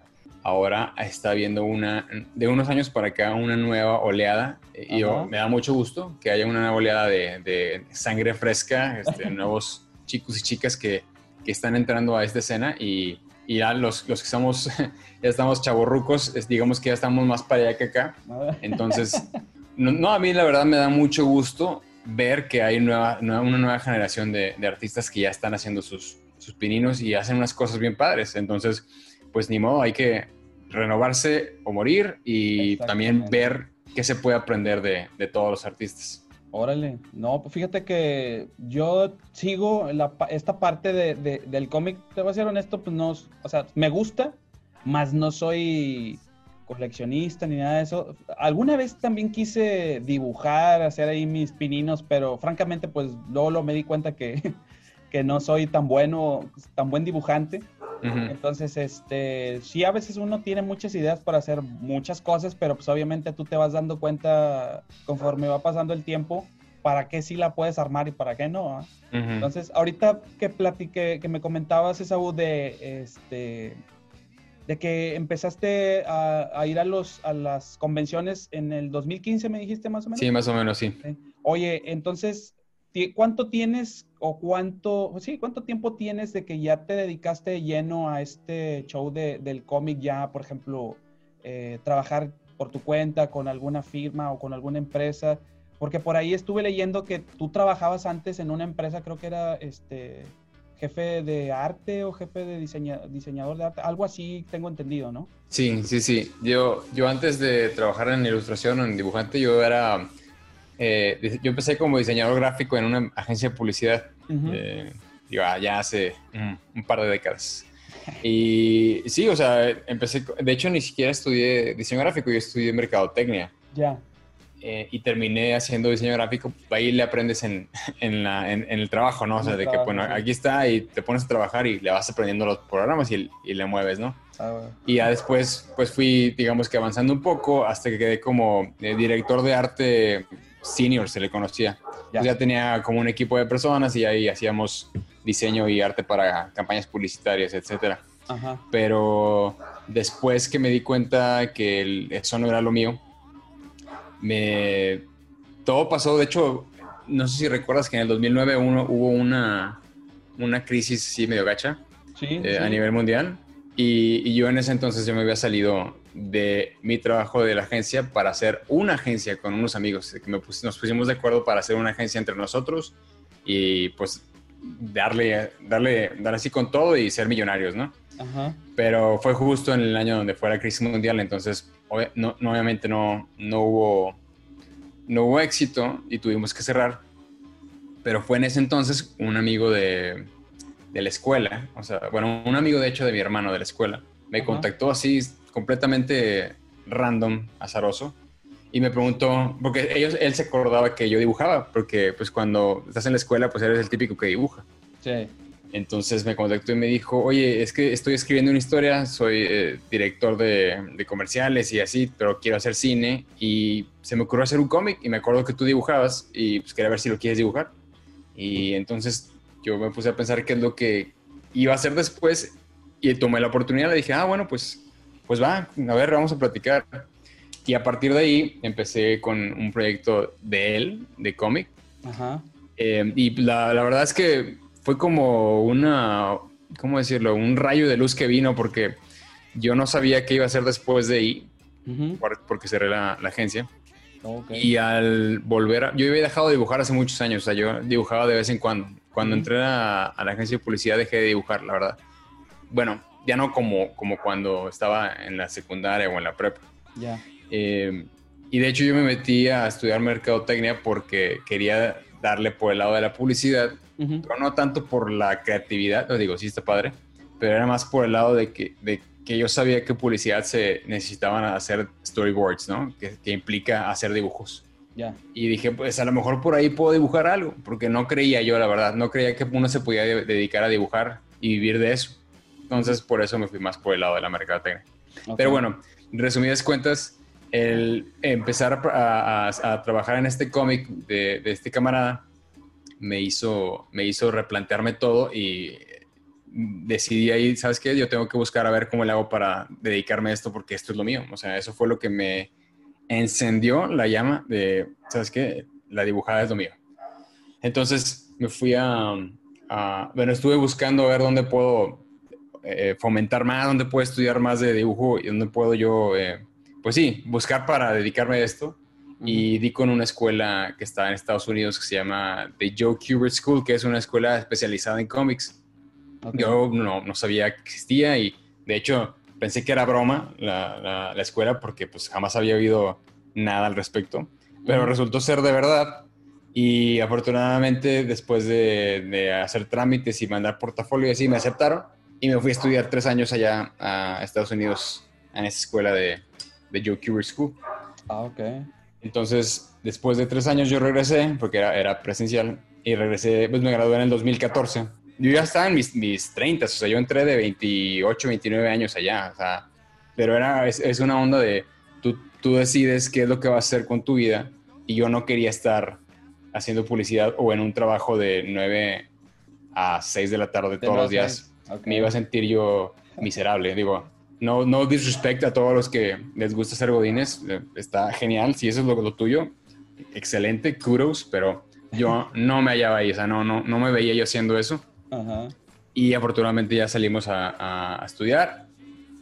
Speaker 4: ahora está habiendo una, de unos años para acá, una nueva oleada, eh, y yo, me da mucho gusto que haya una nueva oleada de, de sangre fresca, este, (laughs) nuevos chicos y chicas que, que están entrando a esta escena. Y, y ya los, los que estamos, (laughs) ya estamos chavorrucos, es- digamos que ya estamos más para allá que acá, entonces, (laughs) no, no, a mí la verdad me da mucho gusto ver que hay nueva, nueva- una nueva generación de, de artistas que ya están haciendo sus, sus pininos y hacen unas cosas bien padres. Entonces, pues ni modo, hay que renovarse o morir y también ver qué se puede aprender de, de todos los artistas.
Speaker 3: Órale, no, pues fíjate que yo sigo la esta parte de, de- del cómic, te voy a ser honesto, pues no, o sea, me gusta, mas no soy coleccionista ni nada de eso. Alguna vez también quise dibujar, hacer ahí mis pininos, pero francamente, pues luego lo me di cuenta que, (laughs) que no soy tan bueno, tan buen dibujante.
Speaker 4: Ujú.
Speaker 3: Entonces, este, sí, a veces uno tiene muchas ideas para hacer muchas cosas, pero pues obviamente tú te vas dando cuenta conforme va pasando el tiempo para qué sí la puedes armar y para qué no. ¿ah?
Speaker 4: Ujú.
Speaker 3: Entonces, ahorita que platiqué, que me comentabas, Esaú, de este de que empezaste a, a ir a los a las convenciones en el 2015, me dijiste más o menos.
Speaker 4: Sí, más o menos, sí.
Speaker 3: Oye, entonces, ¿cuánto tienes o cuánto, sí, cuánto tiempo tienes de que ya te dedicaste de lleno a este show de- del cómic ya, por ejemplo, eh, trabajar por tu cuenta con alguna firma o con alguna empresa? Porque por ahí estuve leyendo que tú trabajabas antes en una empresa, creo que era este jefe de arte o jefe de diseña- diseñador de arte, algo así tengo entendido, ¿no?
Speaker 4: Sí, sí, sí. Yo, yo antes de trabajar en ilustración o en dibujante, yo era... eh, yo empecé como diseñador gráfico en una agencia de publicidad. Eh, digo, ah, ya hace un, un par de décadas. (laughs) Y sí, o sea, empecé, de hecho ni siquiera estudié diseño gráfico, yo estudié mercadotecnia
Speaker 3: Ya.
Speaker 4: eh, y terminé haciendo diseño gráfico, ahí le aprendes en, (laughs) en, la- en- en el trabajo, ¿no? O sea, de que, bueno,
Speaker 3: sí.
Speaker 4: aquí está y te pones a trabajar y le vas aprendiendo los programas y, y le mueves, ¿no?
Speaker 3: Ah,
Speaker 4: Y ya después, pues fui, digamos que avanzando un poco hasta que quedé como eh, director de arte senior, se le conocía.
Speaker 3: Ya.
Speaker 4: Ya tenía como un equipo de personas y ahí hacíamos diseño y arte para campañas publicitarias, etcétera.
Speaker 3: Ajá.
Speaker 4: Pero después que me di cuenta que el- eso no era lo mío, me todo pasó. De hecho, no sé si recuerdas que en el 2009 uno, hubo una, una crisis sí medio gacha
Speaker 3: Sí,
Speaker 4: eh, a nivel mundial. Y, y yo en ese entonces yo me había salido de mi trabajo de la agencia para hacer una agencia con unos amigos. Que me pus- nos pusimos de acuerdo para hacer una agencia entre nosotros y pues darle, darle, dar así con todo y ser millonarios, ¿no?
Speaker 3: Ajá.
Speaker 4: Pero fue justo en el año donde fue la crisis mundial, entonces obvia- no, no- obviamente no, no, hubo, no hubo éxito y tuvimos que cerrar. Pero fue en ese entonces un amigo de, de la escuela, o sea, bueno, un amigo de hecho de mi hermano de la escuela, me
Speaker 3: Ajá.
Speaker 4: contactó así completamente random, azaroso, y me preguntó, porque ellos, él se acordaba que yo dibujaba, porque pues cuando estás en la escuela pues eres el típico que dibuja.
Speaker 3: Sí.
Speaker 4: Entonces me contactó y me dijo, oye, es que estoy escribiendo una historia, soy eh, director de, de comerciales y así, pero quiero hacer cine y se me ocurrió hacer un cómic y me acuerdo que tú dibujabas y pues quería ver si lo quieres dibujar. Y entonces yo me puse a pensar qué es lo que iba a hacer después y tomé la oportunidad, le dije, ah, bueno, pues, pues va, a ver, vamos a platicar. Y a partir de ahí empecé con un proyecto de él, de cómic,
Speaker 3: Ajá.
Speaker 4: eh, y la, la verdad es que fue como una, ¿cómo decirlo? Un rayo de luz que vino porque yo no sabía qué iba a hacer después de ahí, porque cerré la, la agencia. Y al volver, a- yo había dejado de dibujar hace muchos años, o sea, yo dibujaba de vez en cuando. Cuando entré a, a la agencia de publicidad dejé de dibujar, la verdad. Bueno, ya no como, como cuando estaba en la secundaria o en la prepa.
Speaker 3: Ya.
Speaker 4: Eh, y de hecho yo me metí a estudiar mercadotecnia porque quería darle por el lado de la publicidad
Speaker 3: Ujú.
Speaker 4: pero no tanto por la creatividad, lo digo, sí está padre, pero era más por el lado de que, de que yo sabía que publicidad se necesitaban hacer storyboards, ¿no? Que, que implica hacer dibujos.
Speaker 3: Ya.
Speaker 4: Y dije, pues a lo mejor por ahí puedo dibujar algo, porque no creía yo, la verdad, no creía que uno se podía de- dedicar a dibujar y vivir de eso. Entonces, por eso me fui más por el lado de la mercadotecnia.
Speaker 3: Ok.
Speaker 4: Pero bueno, en resumidas cuentas, el empezar a, a- a trabajar en este cómic de, de este camarada me hizo, me hizo replantearme todo y decidí ahí, ¿sabes qué? Yo tengo que buscar a ver cómo le hago para dedicarme a esto porque esto es lo mío. O sea, eso fue lo que me encendió la llama de, ¿sabes qué? La dibujada es lo mío. Entonces me fui a, a- bueno, estuve buscando a ver dónde puedo eh, fomentar más, dónde puedo estudiar más de dibujo y dónde puedo yo, eh, pues sí, buscar para dedicarme a esto. Y di con una escuela que está en Estados Unidos que se llama The Joe Kubert School, que es una escuela especializada en cómics. Yo no, no sabía que existía y de hecho pensé que era broma la, la- la escuela porque pues jamás había oído nada al respecto, pero resultó ser de verdad y afortunadamente después de, de hacer trámites y mandar portafolio y así me aceptaron y me fui a estudiar tres años allá a Estados Unidos en esa escuela de, de Joe Kubert School.
Speaker 3: Ah, ok.
Speaker 4: Entonces, después de tres años yo regresé, porque era, era presencial, y regresé, pues me gradué en el 2014. Yo ya estaba en mis, mis 30, o sea, yo entré de 28, 29 años allá, o sea, pero era, es, es una onda de, tú, tú decides qué es lo que vas a hacer con tu vida, y yo no quería estar haciendo publicidad o en un trabajo de 9 a 6 de la tarde todos los días.
Speaker 3: Ok.
Speaker 4: Me iba a sentir yo miserable, digo, no, no disrespect a todos los que les gusta ser godines, eh, está genial, si eso es lo, lo tuyo, excelente, kudos, pero yo no me hallaba ahí, o sea, no, no, no me veía yo haciendo eso.
Speaker 3: Ajá.
Speaker 4: Y afortunadamente ya salimos a, a- estudiar.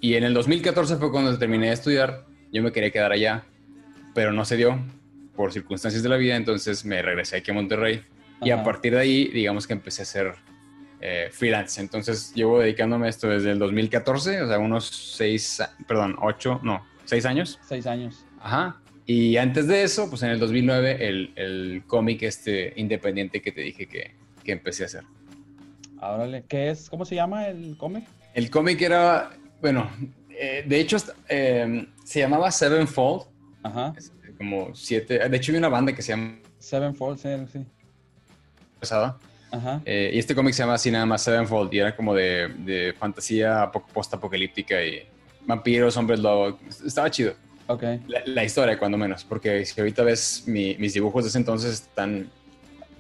Speaker 4: Y en el 2014 fue cuando terminé de estudiar. Yo me quería quedar allá, pero no se dio por circunstancias de la vida. Entonces me regresé aquí a Monterrey. Y a
Speaker 3: Ajá.
Speaker 4: partir de ahí, digamos que empecé a ser eh, freelance. Entonces llevo dedicándome a esto desde el 2014, o sea, unos seis, perdón, ocho, no, seis años.
Speaker 3: Seis años.
Speaker 4: Ajá. Y antes de eso, pues en el 2009, el, el cómic este independiente que te dije que, que empecé a hacer.
Speaker 3: Órale. ¿Qué es? ¿Cómo se llama el cómic?
Speaker 4: El cómic era, bueno, eh, de hecho eh, se llamaba Sevenfold,
Speaker 3: Ajá.
Speaker 4: es como siete, de hecho hay una banda que se llama
Speaker 3: Sevenfold, sí. sí.
Speaker 4: Pesada,
Speaker 3: Ajá.
Speaker 4: eh, y este cómic se llama así nada más Sevenfold y era como de, de fantasía apo- post-apocalíptica y vampiros, hombres lobo, estaba chido.
Speaker 3: Ok.
Speaker 4: La, la historia, cuando menos, porque si ahorita ves mi- mis dibujos de ese entonces, están.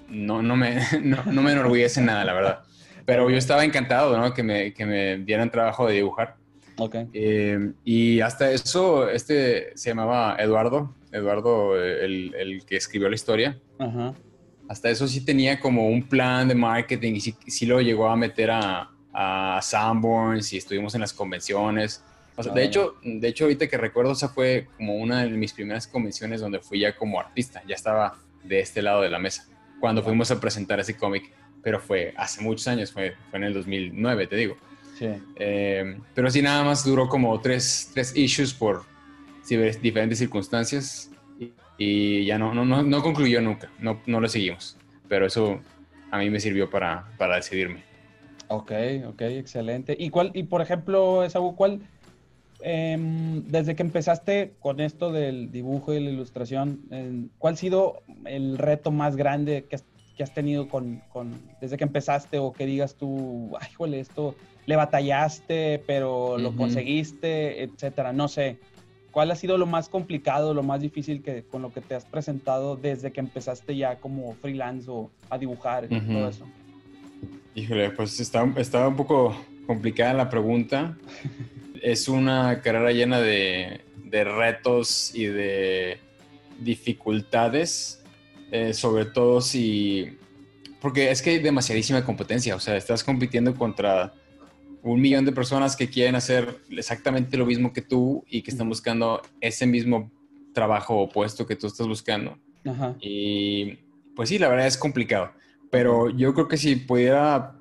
Speaker 4: No, no, me, (laughs) no, no me enorgullecen nada, la verdad. Pero yo estaba encantado, ¿no? Que me, que me dieran trabajo de dibujar.
Speaker 3: Ok.
Speaker 4: Eh, y hasta eso, este se llamaba Eduardo, Eduardo, eh, el, el que escribió la historia.
Speaker 3: Ajá.
Speaker 4: Hasta eso sí tenía como un plan de marketing y sí, sí lo llegó a meter a, a Sanborns y estuvimos en las convenciones. O sea, de,
Speaker 3: Ah.
Speaker 4: hecho, de hecho, ahorita que recuerdo, esa fue como una de mis primeras convenciones donde fui ya como artista, ya estaba de este lado de la mesa. cuando fuimos a presentar ese cómic, pero fue hace muchos años, fue, fue en el 2009, te digo.
Speaker 3: Sí.
Speaker 4: Eh, pero sí, nada más duró como tres, tres issues por diferentes circunstancias y, y ya no, no, no, no, concluyó nunca, no, no lo seguimos. Pero eso a mí me sirvió para, para decidirme.
Speaker 3: Ok, ok, excelente. ¿Y cuál, y por ejemplo, Esaú, cuál, eh, desde que empezaste con esto del dibujo y la ilustración, eh, ¿cuál ha sido el reto más grande que has, que has tenido con, con, desde que empezaste o que digas tú, ay, jole, esto le batallaste, pero lo uh -huh. conseguiste, etcétera? No sé. ¿Cuál ha sido lo más complicado, lo más difícil que con lo que te has presentado desde que empezaste ya como freelance o a dibujar y uh -huh. todo eso?
Speaker 4: Híjole, pues está, está un poco complicada la pregunta. (laughs) es una carrera llena de, de retos y de dificultades, eh, sobre todo si... Porque es que hay demasiadísima competencia, o sea, estás compitiendo contra un millón de personas que quieren hacer exactamente lo mismo que tú y que están buscando ese mismo trabajo o puesto que tú estás buscando.
Speaker 3: Ajá.
Speaker 4: Y pues sí, la verdad es complicado. Pero yo creo que si pudiera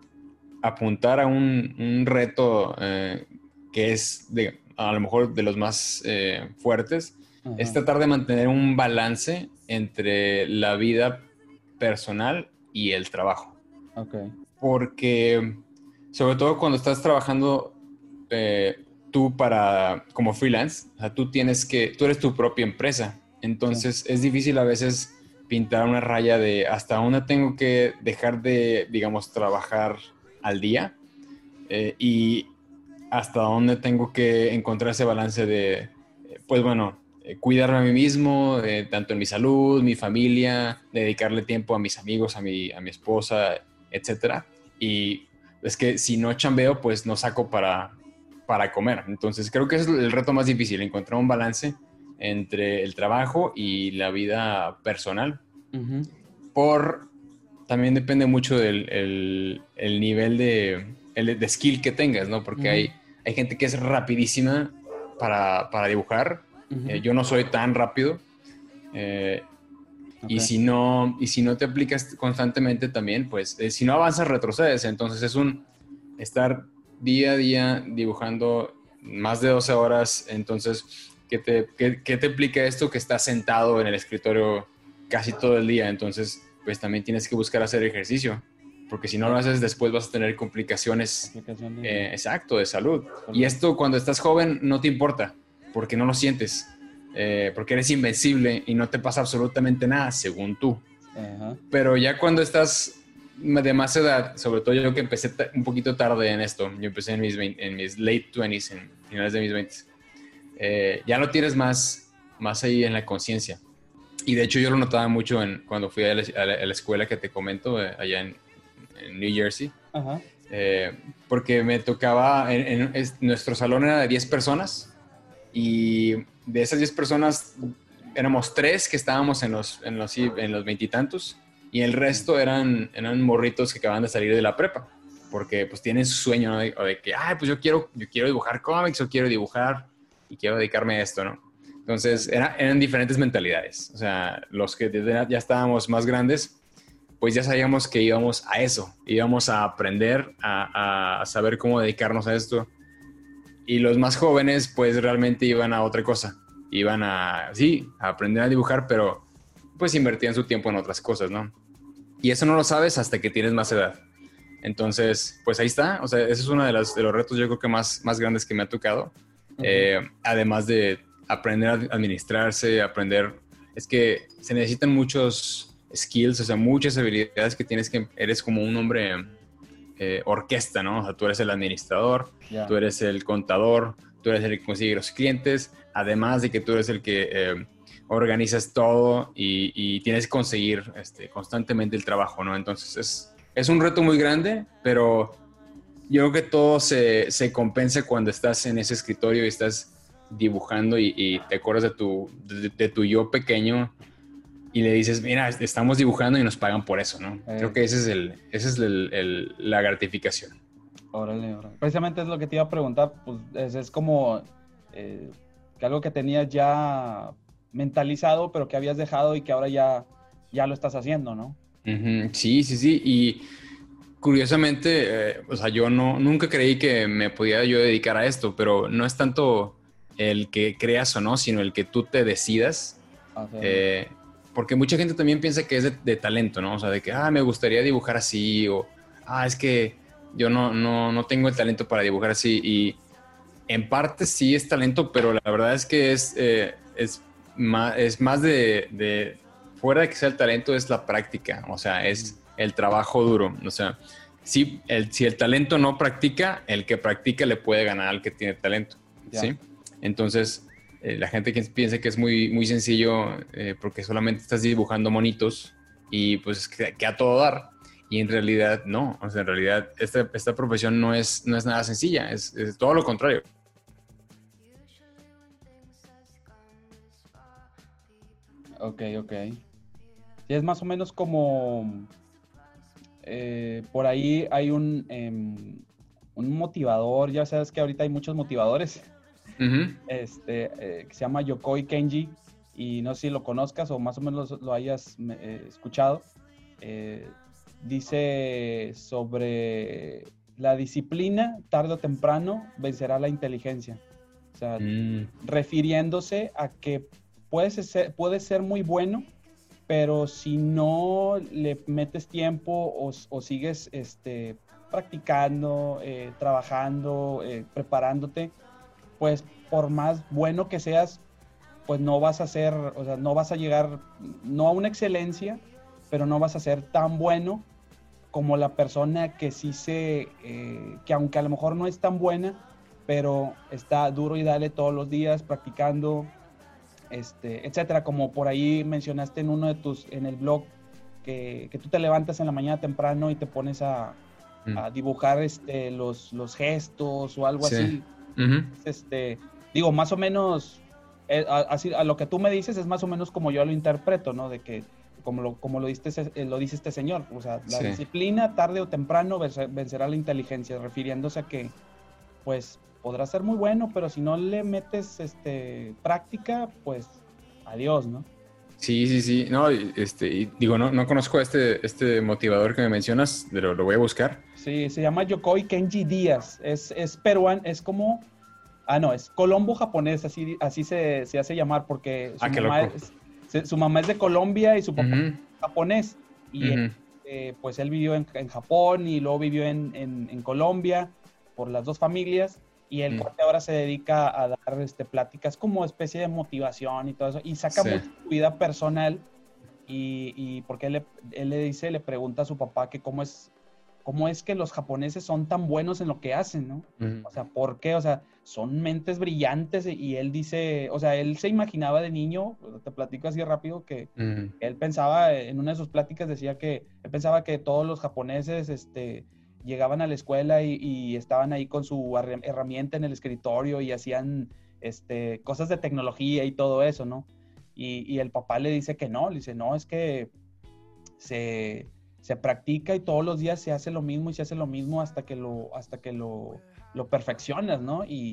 Speaker 4: apuntar a un, un reto eh, que es de, a lo mejor de los más eh, fuertes, Ajá. es tratar de mantener un balance entre la vida personal y el trabajo.
Speaker 3: Okay.
Speaker 4: Porque sobre todo cuando estás trabajando eh, tú para como freelance, o sea, tú tienes que, tú eres tu propia empresa, entonces es difícil a veces pintar una raya de hasta dónde tengo que dejar de, digamos, trabajar al día eh, y hasta dónde tengo que encontrar ese balance de, pues bueno, eh, cuidarme a mí mismo, eh, tanto en mi salud, mi familia, dedicarle tiempo a mis amigos, a mi, a mi esposa, etcétera. Y es que si no chambeo, pues no saco para, para comer. Entonces creo que es el reto más difícil, encontrar un balance entre el trabajo y la vida personal. Uh -huh. Por, también depende mucho del el, el nivel de, el, de, skill que tengas, ¿no? Porque uh -huh. hay, hay gente que es rapidísima para, para dibujar. Uh -huh. eh, yo no soy tan rápido. Eh, okay. y, si no, y si no te aplicas constantemente también, pues eh, si no avanzas, retrocedes. Entonces es un estar día a día dibujando más de 12 horas. Entonces, ¿qué te, qué, qué te implica esto? Que estás sentado en el escritorio casi todo el día. Entonces, pues también tienes que buscar hacer ejercicio. Porque si no lo haces después vas a tener complicaciones, eh, exacto, de salud. Y esto cuando estás joven no te importa, porque no lo sientes. Eh, porque eres invencible y no te pasa absolutamente nada, según tú. -huh. Pero ya cuando estás de más edad, sobre todo yo que empecé un poquito tarde en esto, yo empecé en mis, 20, en mis late 20s, en finales de mis 20 eh, ya lo tienes más, más ahí en la conciencia. Y de hecho yo lo notaba mucho en, cuando fui a la, a la, a la escuela que te comento, eh, allá en, en, New Jersey.
Speaker 3: Uh -huh.
Speaker 4: porque me tocaba, en, en, nuestro salón era de 10 personas y de esas 10 personas éramos tres que estábamos en los en los en los veintitantos y, el resto eran eran morritos que acaban de salir de la prepa porque pues tienen su sueño ¿no? de, de, que ay pues yo quiero yo quiero dibujar cómics o quiero dibujar y quiero dedicarme a esto no entonces era, eran diferentes mentalidades o sea los que ya estábamos más grandes pues ya sabíamos que íbamos a eso íbamos a aprender a, a saber cómo dedicarnos a esto y los más jóvenes pues realmente iban a otra cosa. Iban a, sí, a aprender a dibujar, pero pues invertían su tiempo en otras cosas, ¿no? Y eso no lo sabes hasta que tienes más edad. Entonces, pues ahí está. O sea, ese es uno de, las, de los retos yo creo que más, más grandes que me ha tocado. Uh -huh. eh, además de aprender a administrarse, aprender... Es que se necesitan muchos skills, o sea, muchas habilidades que tienes que... Eres como un hombre eh, orquesta, ¿no? O sea, tú eres el administrador, yeah. tú eres el contador, tú eres el que consigue los clientes, además de que tú eres el que eh, organizas todo y, y, tienes que conseguir este, constantemente el trabajo, ¿no? Entonces es, es un reto muy grande, pero yo creo que todo se, se compensa cuando estás en ese escritorio y estás dibujando y, y te acuerdas de tu, de, de tu yo pequeño y le dices, mira, estamos dibujando y nos pagan por eso, ¿no? Eh. Creo que ese es, el, ese es el, el, la gratificación.
Speaker 3: Órale, órale. Precisamente es lo que te iba a preguntar, pues es, es como eh, que algo que tenías ya mentalizado, pero que habías dejado y que ahora ya, ya lo estás haciendo, ¿no?
Speaker 4: Sí, sí, sí. Y curiosamente, eh, o sea, yo no, nunca creí que me podía yo dedicar a esto, pero no es tanto el que creas o no, sino el que tú te decidas. Eh, porque mucha gente también piensa que es de, talento, ¿no? O sea, de que, ah, me gustaría dibujar así, o, ah, es que yo no, no, no tengo el talento para dibujar así. Y en parte sí es talento, pero la verdad es que es, eh, es, más, es más de, fuera de que sea el talento, es la práctica, o sea, es el trabajo duro. O sea, si el, si el talento no practica, el que practica le puede ganar al que tiene talento, ¿sí? Entonces, eh, la gente que piensa que es muy, muy sencillo eh, porque solamente estás dibujando monitos y pues que, a todo dar. Y en realidad no, o sea, en realidad esta, esta profesión no es, no es nada sencilla, es, todo lo contrario.
Speaker 3: Ok, ok. Sí, es más o menos como eh, por ahí hay un, em, un motivador, ya sabes que ahorita hay muchos motivadores este, eh, que se llama Yokoi Kenji, y no sé si lo conozcas o más o menos lo, hayas eh, escuchado. Eh, dice sobre la disciplina, tarde o temprano, vencerá la inteligencia. O sea, mm. refiriéndose a que puedes ser, puedes ser muy bueno, pero si no le metes tiempo o, sigues este, practicando, trabajando, preparándote, pues por más bueno que seas, pues no vas a ser, o sea, no vas a llegar, no a una excelencia, pero no vas a ser tan bueno como la persona que sí se, eh, que aunque a lo mejor no es tan buena, pero está duro y dale todos los días practicando, este, etcétera, como por ahí mencionaste en uno de tus, en el blog, que, tú te levantas en la mañana temprano y te pones a, mm. dibujar este, los, los gestos o algo así este, digo, más o menos, eh, así, a lo que tú me dices es más o menos como yo lo interpreto, ¿no? De que, como lo, como lo, diste, eh, lo dice este señor, o sea, la disciplina tarde o temprano vencerá la inteligencia, refiriéndose a que, pues, podrá ser muy bueno, pero si no le metes este, práctica, pues, adiós, ¿no?
Speaker 4: Sí, sí, sí. No, este, digo, no, no conozco este, este motivador que me mencionas, pero lo voy a buscar.
Speaker 3: Sí, se llama Yokoi Kenji Díaz. Es, es peruano, es como. Ah, no, es Colombo japonés, así, así se, hace llamar, porque su, ah, mamá es, su, mamá es, de Colombia y su papá es japonés. Y eh, pues él vivió en, Japón y luego vivió en, Colombia por las dos familias. Y él mm. ahora se dedica a dar este, pláticas como especie de motivación y todo eso. Y saca mucho su vida personal. Y, y porque él le, él le dice, le pregunta a su papá que cómo es, cómo es que los japoneses son tan buenos en lo que hacen, ¿no? O sea, ¿por qué? O sea, son mentes brillantes y él dice, o sea, él se imaginaba de niño, te platico así rápido, que él pensaba, en una de sus pláticas decía que él pensaba que todos los japoneses, este, llegaban a la escuela y, estaban ahí con su herramienta en el escritorio y hacían este, cosas de tecnología y todo eso, ¿no? Y, el papá le dice que no, le dice, no, es que se, practica y todos los días se hace lo mismo y se hace lo mismo hasta que lo, hasta que lo, lo perfeccionas, ¿no? Y,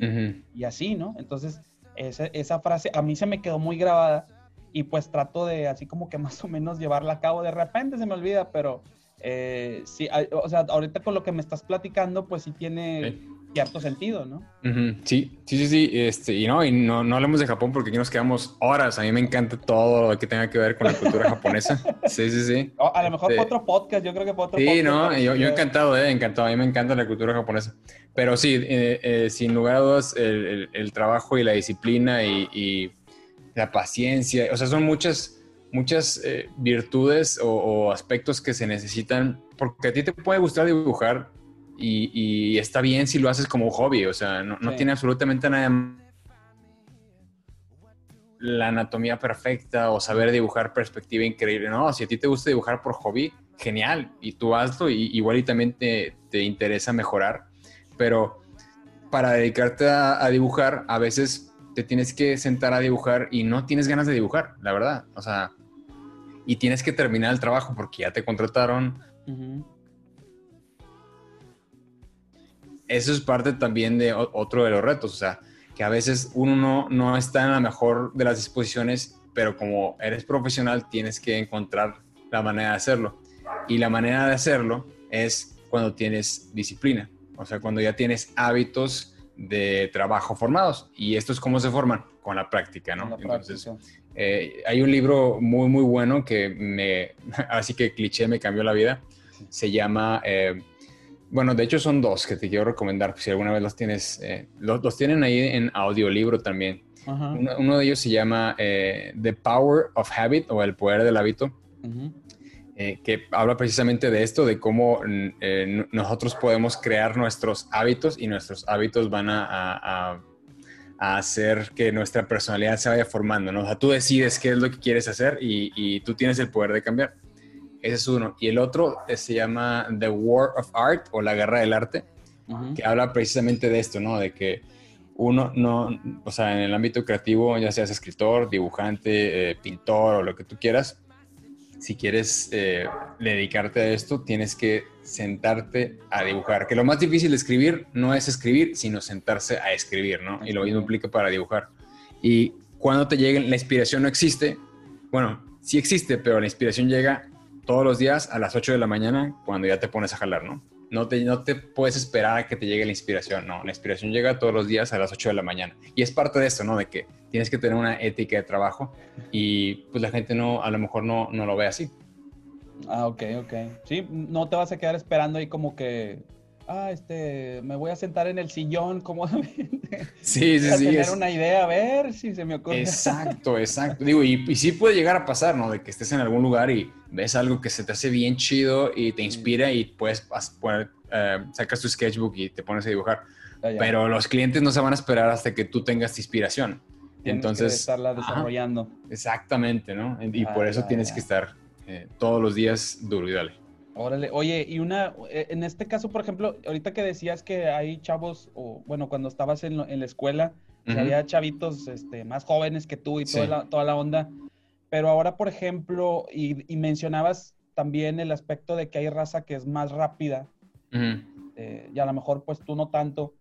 Speaker 3: así, ¿no? Entonces, esa, esa frase a mí se me quedó muy grabada y pues trato de así como que (laughs) más o menos llevarla a cabo. De repente se me olvida, pero eh, sí, o sea, ahorita con lo que me estás platicando, pues sí tiene cierto sentido, ¿no?
Speaker 4: Sí, sí, sí, sí, este, y no, y no, no hablemos de Japón porque aquí nos quedamos horas, a mí me encanta todo lo que tenga que ver con la cultura japonesa, (laughs) sí, sí, sí.
Speaker 3: a lo mejor este, otro podcast, yo creo que otro
Speaker 4: sí,
Speaker 3: podcast.
Speaker 4: Sí, no, yo, yo, encantado, eh, encantado, a mí me encanta la cultura japonesa, pero sí, eh, eh, sin lugar a dudas, el, el, trabajo y la disciplina y, y la paciencia, o sea, son muchas muchas eh, virtudes o, aspectos que se necesitan, porque a ti te puede gustar dibujar y, está bien si lo haces como hobby, o sea, no, tiene absolutamente nada la anatomía perfecta o saber dibujar perspectiva increíble, no, si a ti te gusta dibujar por hobby, genial, y tú hazlo y igual y también te, interesa mejorar, pero para dedicarte a dibujar, a veces te tienes que sentar a dibujar y no tienes ganas de dibujar, la verdad. O sea, y tienes que terminar el trabajo porque ya te contrataron. Eso es parte también de otro de los retos, o sea, que a veces uno no, no está en la mejor de las disposiciones, pero como eres profesional tienes que encontrar la manera de hacerlo. Y la manera de hacerlo es cuando tienes disciplina, o sea, cuando ya tienes hábitos de trabajo formados. Y esto es cómo se forman con la práctica, ¿no? Entonces, eh, hay un libro muy, muy bueno que me, (laughs) así que cliché, me cambió la vida. Se llama, eh, bueno, de hecho son dos que te quiero recomendar, si alguna vez los tienes, eh, los, tienen ahí en audiolibro también. Uno, de ellos se llama The Power of Habit o El Poder del Hábito. que habla precisamente de esto, de cómo nosotros podemos crear nuestros hábitos y nuestros hábitos van a a hacer que nuestra personalidad se vaya formando, ¿no? O sea, tú decides qué es lo que quieres hacer y, tú tienes el poder de cambiar. Ese es uno. Y el otro eh, se llama The War of Art o la guerra del arte, que habla precisamente de esto, ¿no? De que uno no, o sea, en el ámbito creativo, ya seas escritor, dibujante, eh, pintor o lo que tú quieras, si quieres eh, dedicarte a esto, tienes que sentarte a dibujar. Que lo más difícil de escribir no es escribir, sino sentarse a escribir, ¿no? Y lo mismo implica para dibujar. Y cuando te llegue, la inspiración no existe. Bueno, sí existe, pero la inspiración llega todos los días a las 8 de la mañana cuando ya te pones a jalar, ¿no? No te, no te puedes esperar a que te llegue la inspiración, no. La inspiración llega todos los días a las 8 de la mañana. Y es parte de esto, ¿no? De que tienes que tener una ética de trabajo y pues la gente no, a lo mejor no, no lo ve así.
Speaker 3: Ah, ok, ok. Sí, no te vas a quedar esperando ahí como que, ah, este, me voy a sentar en el sillón cómodamente. (laughs)
Speaker 4: Sí, sí,
Speaker 3: a
Speaker 4: sí.
Speaker 3: Tener una idea, a ver si se me ocurre.
Speaker 4: Exacto, exacto. Digo, y, y, sí puede llegar a pasar, ¿no? De que estés en algún lugar y ves algo que se te hace bien chido y te inspira y puedes poner, eh, sacas tu sketchbook y te pones a dibujar. Ah, Pero los clientes no se van a esperar hasta que tú tengas inspiración. Entonces,
Speaker 3: estarla desarrollando.
Speaker 4: exactamente, ¿no? Y por eso tienes que estar eh, todos los días duro y dale.
Speaker 3: Órale, oye, y una, eh, en este caso, por ejemplo, ahorita que decías que hay chavos, o bueno, cuando estabas en, la escuela, había chavitos este, más jóvenes que tú y toda, la, toda la onda, pero ahora, por ejemplo, y, mencionabas también el aspecto de que hay raza que es más rápida, eh, y a lo mejor pues tú no tanto,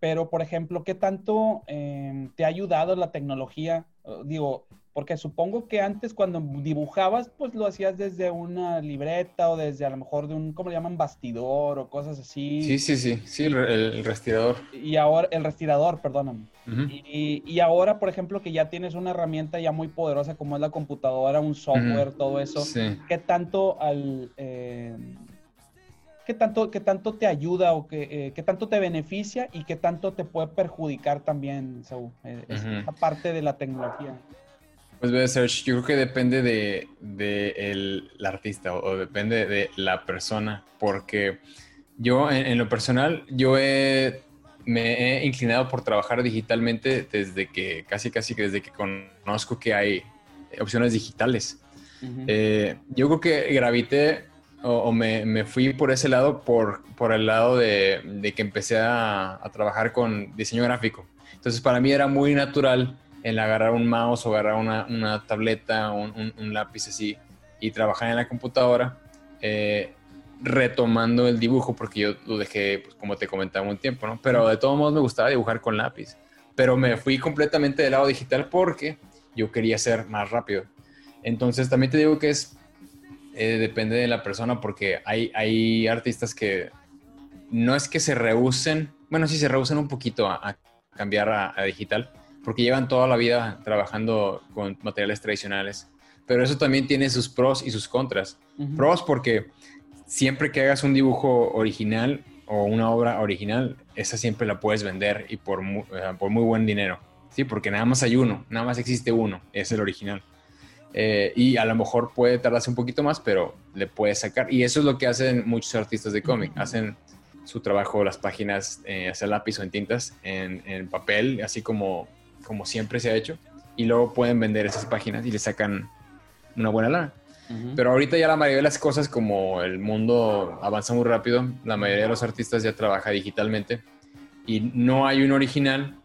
Speaker 3: pero por ejemplo, ¿qué tanto em, te ha ayudado la tecnología? digo, porque supongo que antes cuando dibujabas, pues lo hacías desde una libreta o desde a lo mejor de un, ¿cómo le llaman? Bastidor o cosas así.
Speaker 4: Sí, sí, sí, sí, el, respirador.
Speaker 3: Y ahora, el respirador, perdóname. y, ahora, por ejemplo, que ya tienes una herramienta ya muy poderosa como es la computadora, un software, todo eso, ¿qué tanto al... Eh, ¿Qué tanto, qué tanto te ayuda o qué, eh, qué, tanto te beneficia y qué tanto te puede perjudicar también, Saúl, eh, parte de la tecnología?
Speaker 4: Pues Serge, yo creo que depende de, el, artista o, depende de la persona, porque yo en, lo personal, yo me he inclinado por trabajar digitalmente desde que, casi casi desde que conozco que hay opciones digitales. Eh, yo creo que gravité o, me, fui por ese lado, por, por el lado de, que empecé a, a, trabajar con diseño gráfico. Entonces para mí era muy natural el agarrar un mouse o agarrar una, una tableta un, un, lápiz así y trabajar en la computadora, eh, retomando el dibujo, porque yo lo dejé, pues, como te comentaba, un tiempo, ¿no? Pero de todos modos me gustaba dibujar con lápiz. Pero me fui completamente del lado digital porque yo quería ser más rápido. Entonces también te digo que es, eh, depende de la persona, porque hay, hay artistas que no es que se rehúsen, bueno, sí se rehúsen un poquito a, cambiar a digital, porque llevan toda la vida trabajando con materiales tradicionales. Pero eso también tiene sus pros y sus contras. Pros porque siempre que hagas un dibujo original o una obra original, esa siempre la puedes vender y por muy, por muy buen dinero. Sí, porque nada más hay uno, nada más existe uno, es el original. Eh, y a lo mejor puede tardarse un poquito más, pero le puedes sacar. Y eso es lo que hacen muchos artistas de cómic. Hacen su trabajo, las páginas, eh, hacer lápiz o en tintas, en, en papel, así como como siempre se ha hecho, y luego pueden vender esas páginas y le sacan una buena lana. Pero ahorita ya la mayoría de las cosas, como el mundo avanza muy rápido, la mayoría de los artistas ya trabaja digitalmente y no hay un original,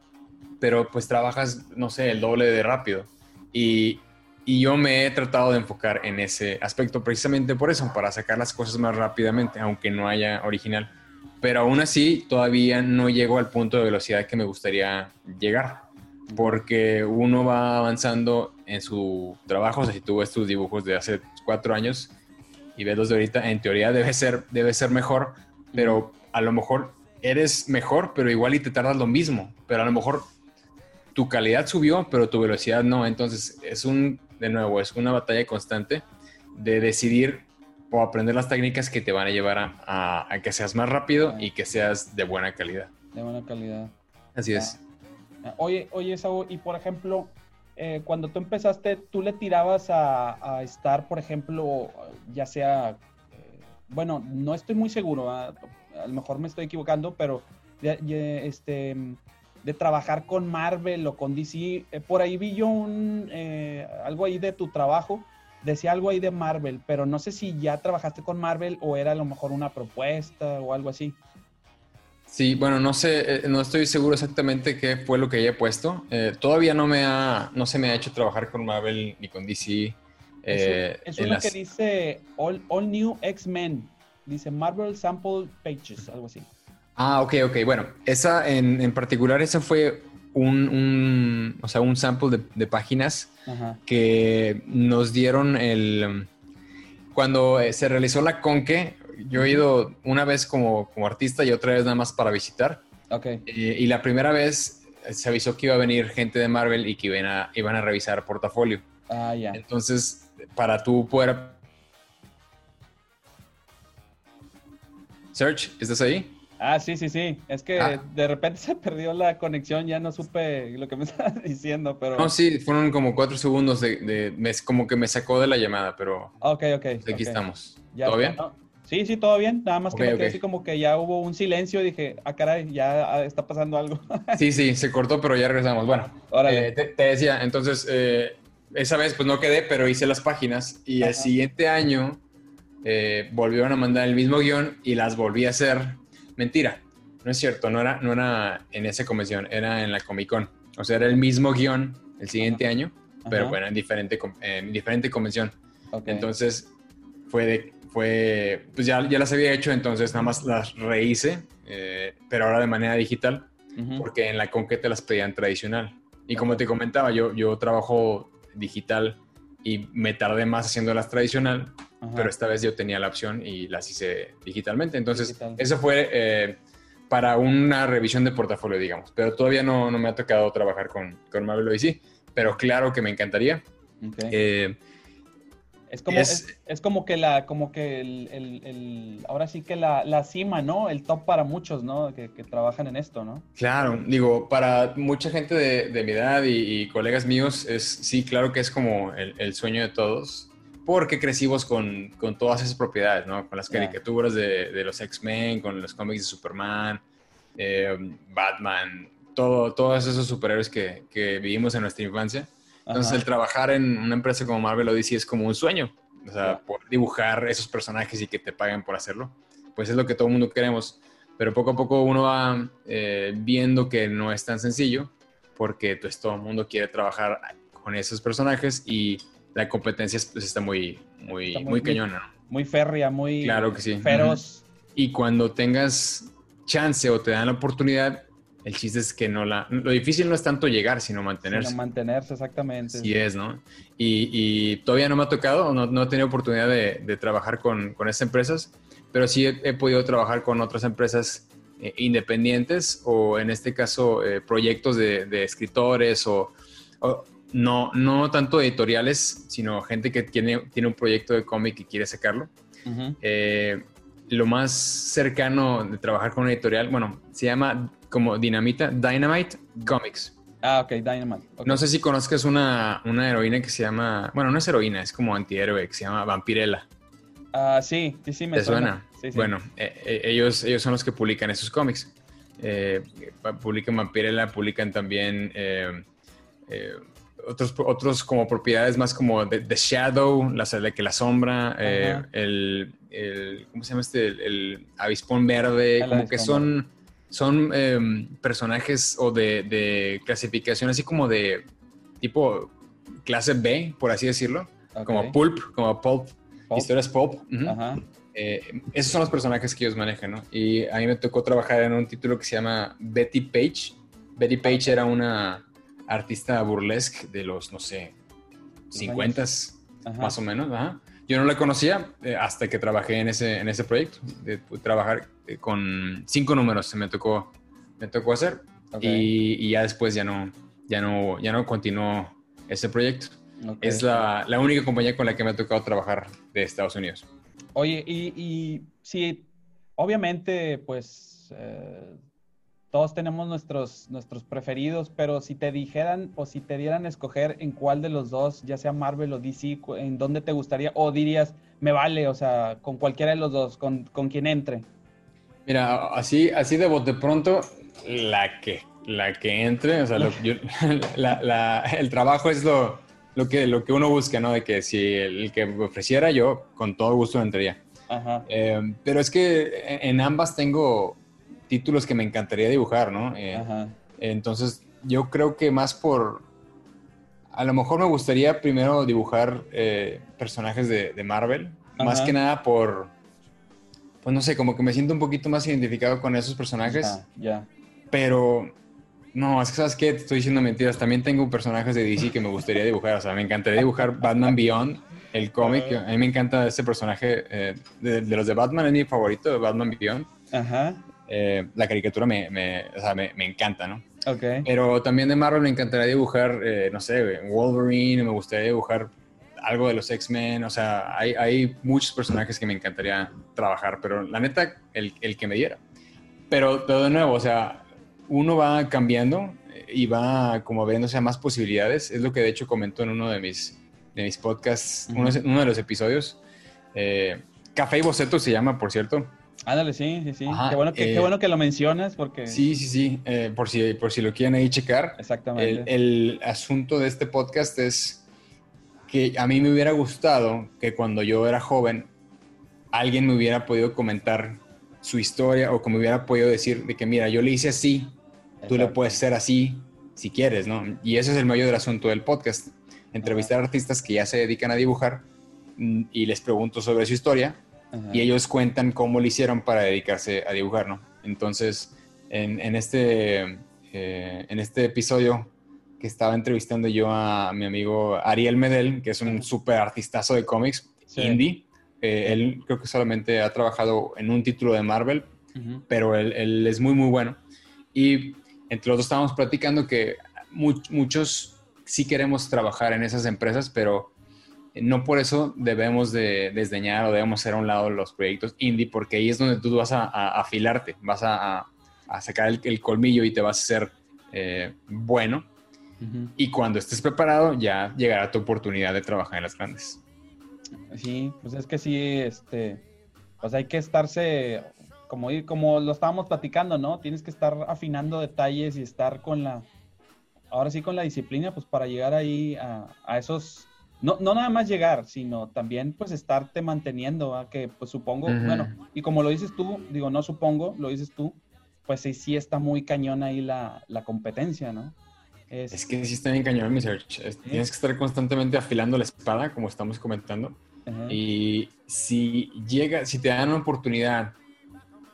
Speaker 4: pero pues trabajas, no sé, el doble de rápido. Y, y yo me he tratado de enfocar en ese aspecto precisamente por eso, para sacar las cosas más rápidamente, aunque no haya original. Pero aún así, todavía no llego al punto de velocidad que me gustaría llegar porque uno va avanzando en su trabajo. O sea, si tú ves tus dibujos de hace cuatro años, y ves los de ahorita, en teoría debe ser, debe ser mejor, pero a lo mejor eres mejor, pero igual y te tardas lo mismo, pero a lo mejor tu calidad subió, pero tu velocidad no. Entonces es un, de nuevo, es una batalla constante de decidir o aprender las técnicas que te van a llevar a, a, que seas más rápido y que seas de buena calidad.
Speaker 3: De buena calidad.
Speaker 4: Así es.
Speaker 3: Ah, oye, oye, Saúl, y por ejemplo, eh, cuando tú empezaste, tú le tirabas a, estar, por ejemplo, ya sea, eh, bueno, no estoy muy seguro, a, a lo mejor me estoy equivocando, pero ya, este de trabajar con Marvel o con DC. Eh, por ahí vi yo un, eh, algo ahí de tu trabajo, decía algo ahí de Marvel, pero no sé si ya trabajaste con Marvel o era a lo mejor una propuesta o algo así.
Speaker 4: Sí, bueno, no sé, eh, no estoy seguro exactamente qué fue lo que haya puesto. Eh, todavía no me ha, no se me ha hecho trabajar con Marvel ni con DC.
Speaker 3: Eh, es, es uno las... que dice All, All New X-Men. Dice Marvel Sample Pages, algo así.
Speaker 4: Ah, ok, ok. Bueno, esa en, en particular, esa fue un, un, o sea, un sample de, de páginas Ajá. que nos dieron el... Cuando se realizó la conque, yo he ido una vez como, como artista y otra vez nada más para visitar.
Speaker 3: Ok.
Speaker 4: Y, y, la primera vez se avisó que iba a venir gente de Marvel y que iban a, iban a revisar portafolio.
Speaker 3: Ah, ya.
Speaker 4: Entonces, para tú poder... Search, ¿estás ahí?
Speaker 3: Ah, sí, sí, sí. Es que ah. de repente (laughs) se perdió la conexión, ya no supe lo que me (laughs) estabas diciendo, pero...
Speaker 4: No, sí, fueron como cuatro segundos de... de como que me sacó de la llamada, pero...
Speaker 3: Ok, ok.
Speaker 4: Aquí
Speaker 3: okay.
Speaker 4: estamos.
Speaker 3: Ya,
Speaker 4: ¿Todo bien?
Speaker 3: No. Sí, sí, todo bien. Nada más
Speaker 4: okay,
Speaker 3: que
Speaker 4: okay.
Speaker 3: así como que ya hubo un silencio y dije, ah, caray, ya está pasando algo.
Speaker 4: sí, sí, se cortó, pero ya regresamos. Bueno, eh, te, te, decía, entonces, eh, esa vez pues no quedé, pero hice las páginas y Ajá. el siguiente año eh, volvieron a mandar el mismo guion y las volví a hacer. Mentira, no es cierto, no era, no era en esa convención, era en la Comic Con. O sea, era el mismo guion el siguiente Ajá. año, pero Ajá. bueno, en diferente, en diferente convención. Okay. Entonces, fue de, fue, pues ya, ya las había hecho, entonces nada más las rehice, eh, pero ahora de manera digital, uh -huh. porque en la Conque las pedían tradicional. Y como te comentaba, yo, yo trabajo digital y me tardé más haciéndolas tradicional, Ajá. pero esta vez yo tenía la opción y las hice digitalmente. Entonces, digital. eso fue eh, para una revisión de portafolio, digamos. Pero todavía no, no me ha tocado trabajar con, con Marvel ODC, pero claro que me encantaría.
Speaker 3: Okay. Eh, es como, es, es, es, como que la, como que el, el, el ahora sí que la, la, cima, ¿no? El top para muchos, ¿no? Que, que, trabajan en esto, ¿no?
Speaker 4: Claro, digo, para mucha gente de, de mi edad y, y, colegas míos, es sí, claro que es como el, el sueño de todos, porque crecimos con, con, todas esas propiedades, ¿no? Con las caricaturas de, de, los X-Men, con los cómics de Superman, eh, Batman, todo, todos esos superhéroes que, que vivimos en nuestra infancia. Entonces, Ajá. el trabajar en una empresa como Marvel Odyssey es como un sueño. O sea, dibujar esos personajes y que te paguen por hacerlo. Pues es lo que todo el mundo queremos. Pero poco a poco uno va eh, viendo que no es tan sencillo porque pues todo el mundo quiere trabajar con esos personajes y la competencia pues, está muy, muy, está muy, muy cañona.
Speaker 3: Muy férrea, muy
Speaker 4: claro que sí.
Speaker 3: feroz.
Speaker 4: Y cuando tengas chance o te dan la oportunidad, el chiste es que no la... Lo difícil no es tanto llegar, sino mantenerse.
Speaker 3: Sino mantenerse, exactamente.
Speaker 4: Sí es, ¿no? Y, y todavía no me ha tocado, no, no he tenido oportunidad de, de trabajar con, con estas empresas, pero sí he, he, podido trabajar con otras empresas eh, independientes o en este caso eh, proyectos de, de escritores o, o, no, no tanto editoriales, sino gente que tiene, tiene un proyecto de cómic y quiere sacarlo. Uh -huh. eh, lo más cercano de trabajar con una editorial, bueno, se llama como Dinamita, Dynamite Comics.
Speaker 3: Ah, ok, Dynamite. Okay.
Speaker 4: No sé si conozcas una, una heroína que se llama, bueno, no es heroína, es como antihéroe, que se llama Vampirella.
Speaker 3: Ah, uh, sí, sí, sí, me
Speaker 4: ¿Te suena?
Speaker 3: suena? Sí, sí.
Speaker 4: Bueno, eh, eh, ellos, ellos son los que publican esos cómics. Eh, publican Vampirella, publican también eh, otros, otros como propiedades más como The, The Shadow, la, que la sombra, el, el, ¿cómo se llama este? El, el avispón verde, el como avispón que son son eh, personajes o de, de, clasificación así como de tipo clase B, por así decirlo, okay. como pulp, como pulp, pulp. historias pulp. Uh -huh. eh, esos son los personajes que ellos manejan, ¿no? Y a mí me tocó trabajar en un título que se llama Betty Page. Betty Page era una artista burlesque de los, no sé, 50 más o menos, ¿verdad? Yo no la conocía eh, hasta que trabajé en ese, en ese proyecto. De, trabajar eh, con cinco números se me tocó, me tocó hacer. Y, y, ya después ya no, ya no, ya no continuó ese proyecto. Es la, la, única compañía con la que me ha tocado trabajar de Estados Unidos.
Speaker 3: Oye, y, y sí, obviamente, pues eh, todos tenemos nuestros, nuestros preferidos, pero si te dijeran o si te dieran escoger en cuál de los dos, ya sea Marvel o DC, en dónde te gustaría, o dirías, me vale, o sea, con cualquiera de los dos, con, con quien entre.
Speaker 4: Mira, así, así de bote pronto, la que, la que entre, o sea, (laughs) el trabajo es lo, lo, que, lo que uno busca, ¿no? De que si el, que me ofreciera yo, con todo gusto entraría. Ajá. Eh, pero es que en ambas tengo títulos que me encantaría dibujar, ¿no? Eh, entonces, yo creo que más por... A lo mejor me gustaría primero dibujar eh, personajes de, Marvel, más que nada por... Pues no sé, como que me siento un poquito más identificado con esos personajes.
Speaker 3: Ya.
Speaker 4: Pero no, es que sabes qué, te estoy diciendo mentiras. También tengo personajes de DC que me gustaría dibujar. O sea, me encantaría dibujar Batman Beyond, el cómic. A mí me encanta ese personaje eh, de, de, los de Batman, es mi favorito, Batman Beyond. Ajá. Eh, la caricatura me, me, o sea, me, me, encanta, ¿no?
Speaker 3: Ok.
Speaker 4: Pero también de Marvel me encantaría dibujar, eh, no sé, Wolverine, me gustaría dibujar algo de los X-Men, o sea, hay, hay, muchos personajes que me encantaría trabajar, pero la neta, el, el que me diera. Pero, pero, de nuevo, o sea, uno va cambiando y va como abriéndose a más posibilidades. Es lo que de hecho comentó en uno de mis, de mis podcasts, uno, uno, de los episodios. Eh, Café y Boceto se llama, por cierto.
Speaker 3: Ándale, sí, sí, sí. qué, bueno que, qué eh, bueno que lo mencionas porque...
Speaker 4: Sí, sí, sí. Eh, por, si, por si lo quieren ahí checar.
Speaker 3: Exactamente.
Speaker 4: El, asunto de este podcast es que a mí me hubiera gustado que cuando yo era joven alguien me hubiera podido comentar su historia o que me hubiera podido decir de que mira, yo le hice así, tú le puedes hacer así si quieres, ¿no? Y ese es el medio del asunto del podcast. Entrevistar a artistas que ya se dedican a dibujar mm, y les pregunto sobre su historia y ellos cuentan cómo lo hicieron para dedicarse a dibujar, ¿no? Entonces, en, en este, eh, en este episodio que estaba entrevistando yo a mi amigo Ariel Medel, que es un súper artistazo de cómics, indie, eh, él creo que solamente ha trabajado en un título de Marvel, pero él, él, es muy, muy bueno. Y entre los dos estábamos platicando que muchos sí queremos trabajar en esas empresas, pero no por eso debemos de desdeñar o debemos hacer a un lado los proyectos indie, porque ahí es donde tú vas a, afilarte, vas a, sacar el, colmillo y te vas a hacer eh, bueno. Y cuando estés preparado, ya llegará tu oportunidad de trabajar en las grandes.
Speaker 3: Sí, pues es que sí, este, pues hay que estarse, como, como lo estábamos platicando, ¿no? Tienes que estar afinando detalles y estar con la, ahora sí con la disciplina, pues para llegar ahí a esos no, no nada más llegar, sino también pues estarte manteniendo, que pues supongo, bueno, y como lo dices tú, digo, no supongo, lo dices tú, pues sí, sí está muy cañón ahí la, competencia, ¿no?
Speaker 4: Es... que sí está bien cañón mi search. Tienes que estar constantemente afilando la espada, como estamos comentando. Y si llega, si te dan una oportunidad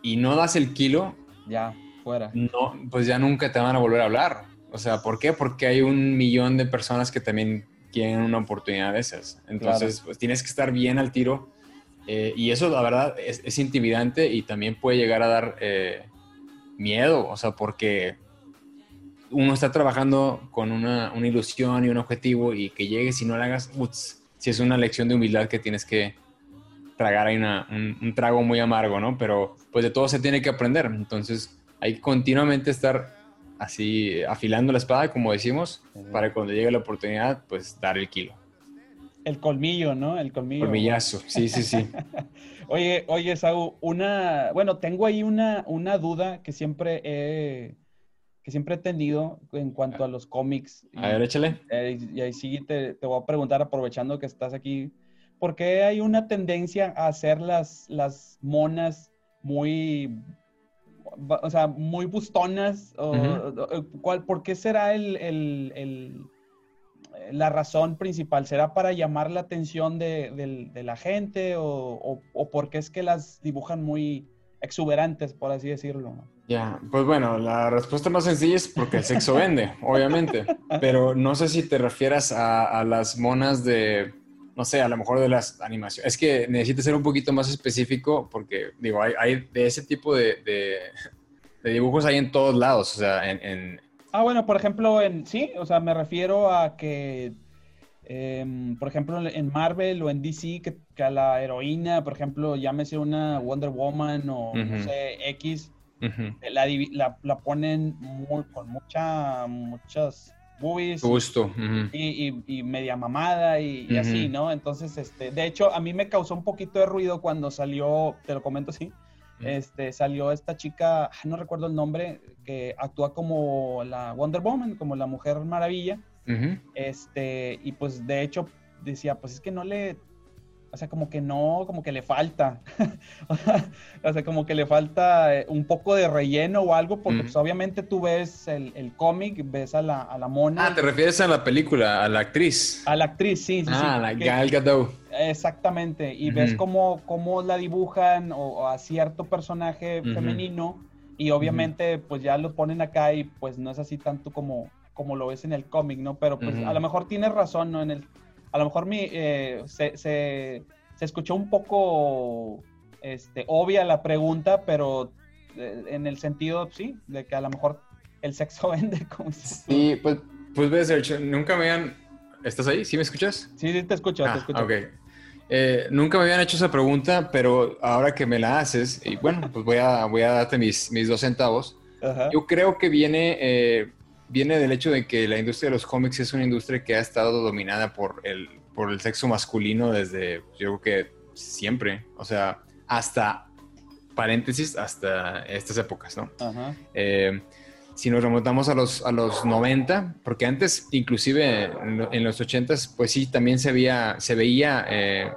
Speaker 4: y no das el kilo,
Speaker 3: ya, fuera.
Speaker 4: No, pues ya nunca te van a volver a hablar. O sea, ¿por qué? Porque hay un millón de personas que también quieren una oportunidad de esas. Entonces, pues tienes que estar bien al tiro. Eh, y eso, la verdad, es, intimidante y también puede llegar a dar eh, miedo, o sea, porque uno está trabajando con una, una, ilusión y un objetivo y que llegues y no lo hagas, si es una lección de humildad que tienes que tragar, hay una, un, trago muy amargo, ¿no? Pero pues de todo se tiene que aprender, entonces hay que continuamente estar así afilando la espada, como decimos, para cuando llegue la oportunidad, pues dar el kilo.
Speaker 3: El colmillo, ¿no? El colmillo.
Speaker 4: Colmillazo, sí, sí, sí. (laughs)
Speaker 3: oye, oye, Saúl, una, bueno, tengo ahí una, una duda que siempre he, que siempre he tenido en cuanto a los cómics.
Speaker 4: A ver, échale.
Speaker 3: Eh, y ahí sí te, te, voy a preguntar, aprovechando que estás aquí, ¿por qué hay una tendencia a hacer las, las monas muy o sea, muy bustonas? O, ¿cuál, ¿Por qué será el, el, el, la razón principal? ¿Será para llamar la atención de, de la gente o, o, porque es que las dibujan muy exuberantes, por así decirlo?
Speaker 4: Ya, pues bueno, la respuesta más sencilla es porque el sexo vende, obviamente, (laughs) pero no sé si te refieras a, a las monas de no sé, a lo mejor de las animaciones. Es que necesita ser un poquito más específico porque, digo, hay, hay de ese tipo de, de, de dibujos hay en todos lados, o sea, en, en,
Speaker 3: Ah, bueno, por ejemplo, en sí, o sea, me refiero a que, em, por ejemplo, en Marvel o en DC, que, que a la heroína, por ejemplo, llámese una Wonder Woman o no sé, X, la, la ponen muy- con mucha, muchas boobies
Speaker 4: Gusto. ujú.
Speaker 3: y, y- y media mamada y, y así. ¿no? Entonces, este, de hecho, a mí me causó un poquito de ruido cuando salió, te lo comento así, este, salió esta chica, no recuerdo el nombre, que actúa como la Wonder Woman, como la Mujer Maravilla, este, y pues de hecho decía, pues es que no le, o sea, como que no, como que le falta, (laughs) o sea, como que le falta eh, un poco de relleno o algo, porque pues obviamente tú ves el, el cómic, ves a la, a la mona,
Speaker 4: Ah, ¿te refieres a la película, a la actriz?
Speaker 3: a la actriz, sí, sí, sí.
Speaker 4: ah, la
Speaker 3: que-
Speaker 4: Gal Gadot.
Speaker 3: Exactamente, y ves cómo, cómo la dibujan o, o a cierto personaje femenino y obviamente pues ya lo ponen acá y pues no es así tanto como, como lo ves en el cómic, ¿no? Pero pues a lo mejor tienes razón, ¿no? En el, a lo mejor mi, eh, se, se, se escuchó un poco este, obvia la pregunta, pero eh, en el sentido, sí, de que a lo mejor el sexo (laughs) vende, como.
Speaker 4: Sí, pues, pues ves, Sergio, nunca me habían... ¿Estás ahí? ¿Sí me escuchas?
Speaker 3: Sí, sí, te escucho, te
Speaker 4: Ah,
Speaker 3: escucho.
Speaker 4: ok. Eh, nunca me habían hecho esa pregunta, pero ahora que me la haces, y bueno, pues voy a, voy a darte mis, mis dos centavos.
Speaker 3: Ajá.
Speaker 4: Yo creo que viene, eh, viene del hecho de que la industria de los cómics es una industria que ha estado dominada por el, por el sexo masculino desde, yo creo que siempre, o sea, hasta, paréntesis, hasta estas épocas, ¿no?
Speaker 3: Ajá.
Speaker 4: Eh, si nos remontamos a los, a los 90, porque antes, inclusive en, lo- en los 80, pues sí, también se veía, se veía eh,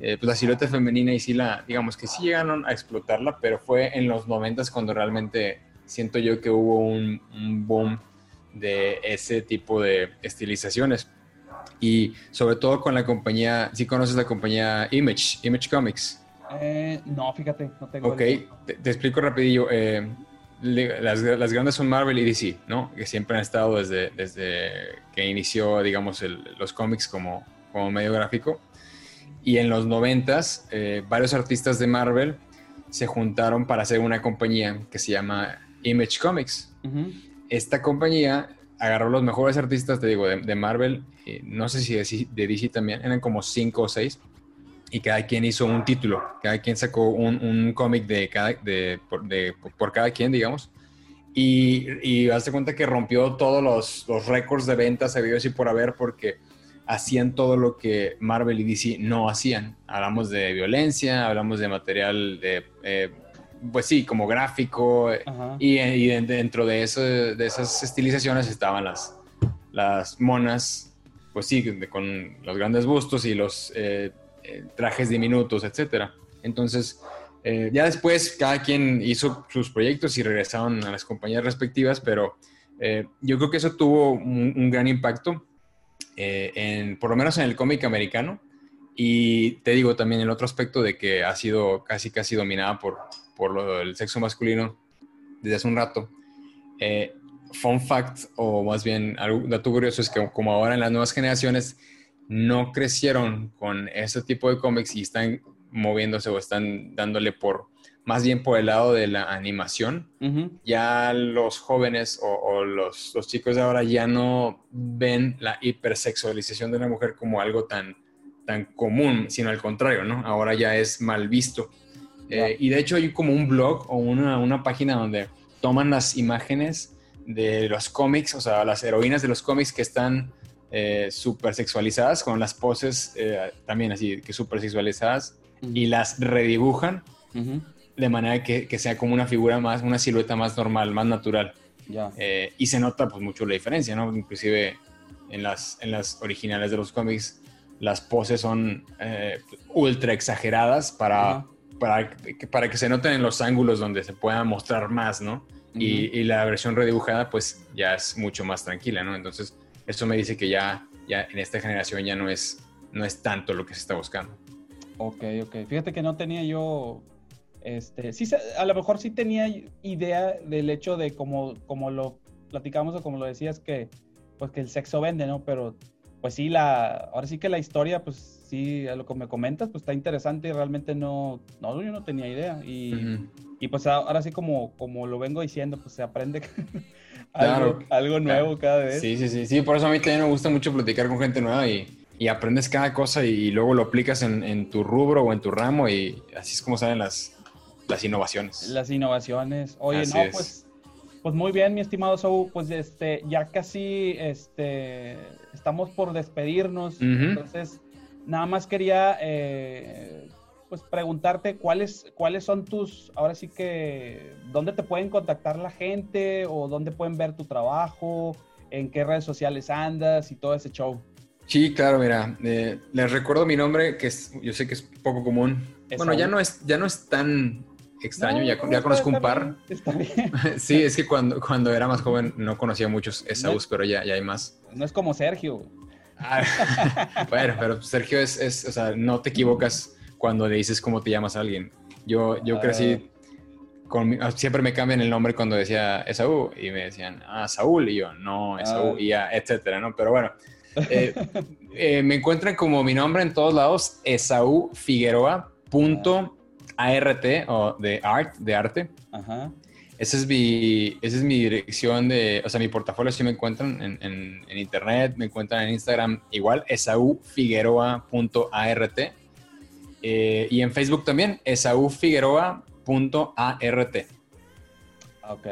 Speaker 4: eh, pues la silueta femenina y sí la, digamos que sí llegaron a explotarla, pero fue en los 90 cuando realmente siento yo que hubo un, un boom de ese tipo de estilizaciones. Y sobre todo con la compañía, si conoces la compañía Image, Image Comics.
Speaker 3: Eh, no, fíjate, no tengo.
Speaker 4: Ok,
Speaker 3: el-
Speaker 4: te, te explico rapidillo. eh, las, las grandes son Marvel y DC, ¿no? Que siempre han estado desde, desde que inició, digamos, el- los cómics como, como medio gráfico. Y en los noventas, eh, varios artistas de Marvel se juntaron para hacer una compañía que se llama Image Comics.
Speaker 3: Ujú.
Speaker 4: Esta compañía agarró los mejores artistas, te digo, de, de Marvel, eh, no sé si de, de DC también, eran como cinco o seis, y cada quien hizo un título, cada quien sacó un, un cómic de cada, de, por, de- por cada quien, digamos, y, y hazte cuenta que rompió todos los, los récords de ventas habidos y por haber, porque hacían todo lo que Marvel y DC no hacían. Hablamos de violencia, hablamos de material de, eh, pues sí, como gráfico,
Speaker 3: Ajá.
Speaker 4: y, y de- dentro de, eso, de esas estilizaciones estaban las, las monas, pues sí, con los grandes bustos y los eh, eh, trajes diminutos, etcétera. Entonces, eh, ya después cada quien hizo sus proyectos y regresaron a las compañías respectivas, pero eh, yo creo que eso tuvo un, un gran impacto, eh, en, por lo menos en el cómic americano. Y te digo también el otro aspecto de que ha sido casi casi dominada por, por lo del sexo masculino desde hace un rato. Eh, fun fact, o más bien algo dato curioso, es que como ahora en las nuevas generaciones no crecieron con ese tipo de cómics y están moviéndose o están dándole por más bien por el lado de la animación,
Speaker 3: Ujú.
Speaker 4: ya los jóvenes o, o los, los chicos de ahora ya no ven la hipersexualización de la mujer como algo tan, tan común, sino al contrario, ¿no? Ahora ya es mal visto. Eh, y de hecho hay como un blog o una, una página donde toman las imágenes de los cómics, o sea, las heroínas de los cómics que están eh, súper sexualizadas, con las poses eh, también así, que súper sexualizadas, y las redibujan
Speaker 3: Ujú.
Speaker 4: de manera que, que sea como una figura más, una silueta más normal, más natural. Eh, y se nota pues mucho la diferencia, ¿no? Inclusive en las, en las originales de los cómics, las poses son eh, ultra exageradas para,
Speaker 3: Ajá.
Speaker 4: Para, que, para que se noten en los ángulos donde se pueda mostrar más, ¿no? y, y la versión redibujada pues ya es mucho más tranquila, ¿no? Entonces eso me dice que ya, ya en esta generación ya no es, no es tanto lo que se está buscando.
Speaker 3: Ok, ok. Fíjate que no tenía yo, este, sí, a lo mejor sí tenía idea del hecho de como, como lo platicamos o como lo decías, que pues que el sexo vende, ¿no? Pero pues sí, la, ahora sí que la historia, pues sí, a lo que me comentas, pues está interesante y realmente no, no, yo no tenía idea. Y, y pues ahora sí como, como lo vengo diciendo, pues se aprende (laughs)
Speaker 4: Claro.
Speaker 3: algo, algo nuevo cada vez.
Speaker 4: Sí, sí, sí, sí, por eso a mí también me gusta mucho platicar con gente nueva y, y aprendes cada cosa y, luego lo aplicas en, en tu rubro o en tu ramo y así es como salen las, las innovaciones.
Speaker 3: Las innovaciones. Oye,
Speaker 4: Así
Speaker 3: no,
Speaker 4: es.
Speaker 3: pues, pues muy bien, mi estimado Saúl, pues este, ya casi este, estamos por despedirnos. Entonces, nada más quería eh, pues preguntarte cuáles, cuáles son tus, ahora sí que, dónde te pueden contactar la gente o dónde pueden ver tu trabajo, en qué redes sociales andas y todo ese show.
Speaker 4: Sí, claro, mira, eh, les recuerdo mi nombre, que es, yo sé que es poco común.
Speaker 3: Es
Speaker 4: bueno, ya no es, ya no es tan extraño,
Speaker 3: No,
Speaker 4: ya,
Speaker 3: no,
Speaker 4: ya conozco un par.
Speaker 3: bien, Está bien. (laughs)
Speaker 4: Sí, es que cuando, cuando era más joven no conocía muchos Esaús,
Speaker 3: No.
Speaker 4: pero ya, ya hay más.
Speaker 3: No es como Sergio.
Speaker 4: Ah, (laughs) bueno, pero Sergio es, es, o sea, no te equivocas cuando le dices cómo te llamas a alguien. Yo, yo
Speaker 3: Ah.
Speaker 4: crecí con, mi- siempre me cambian el nombre cuando decía Esaú y me decían, ah, Saúl, y yo, no, Esaú,
Speaker 3: Ah.
Speaker 4: y ya, etcétera, ¿no? Pero bueno, eh, (laughs) eh, me encuentran como mi nombre en todos lados, Esaú Figueroa, punto ART, o de art, de arte.
Speaker 3: Ajá.
Speaker 4: Esa es mi, esa es mi dirección de, o sea, mi portafolio sí me encuentran en, en- en internet, me encuentran en Instagram igual, esaufigueroa.art. Eh, y en Facebook también, esaufigueroa.art.
Speaker 3: Ok.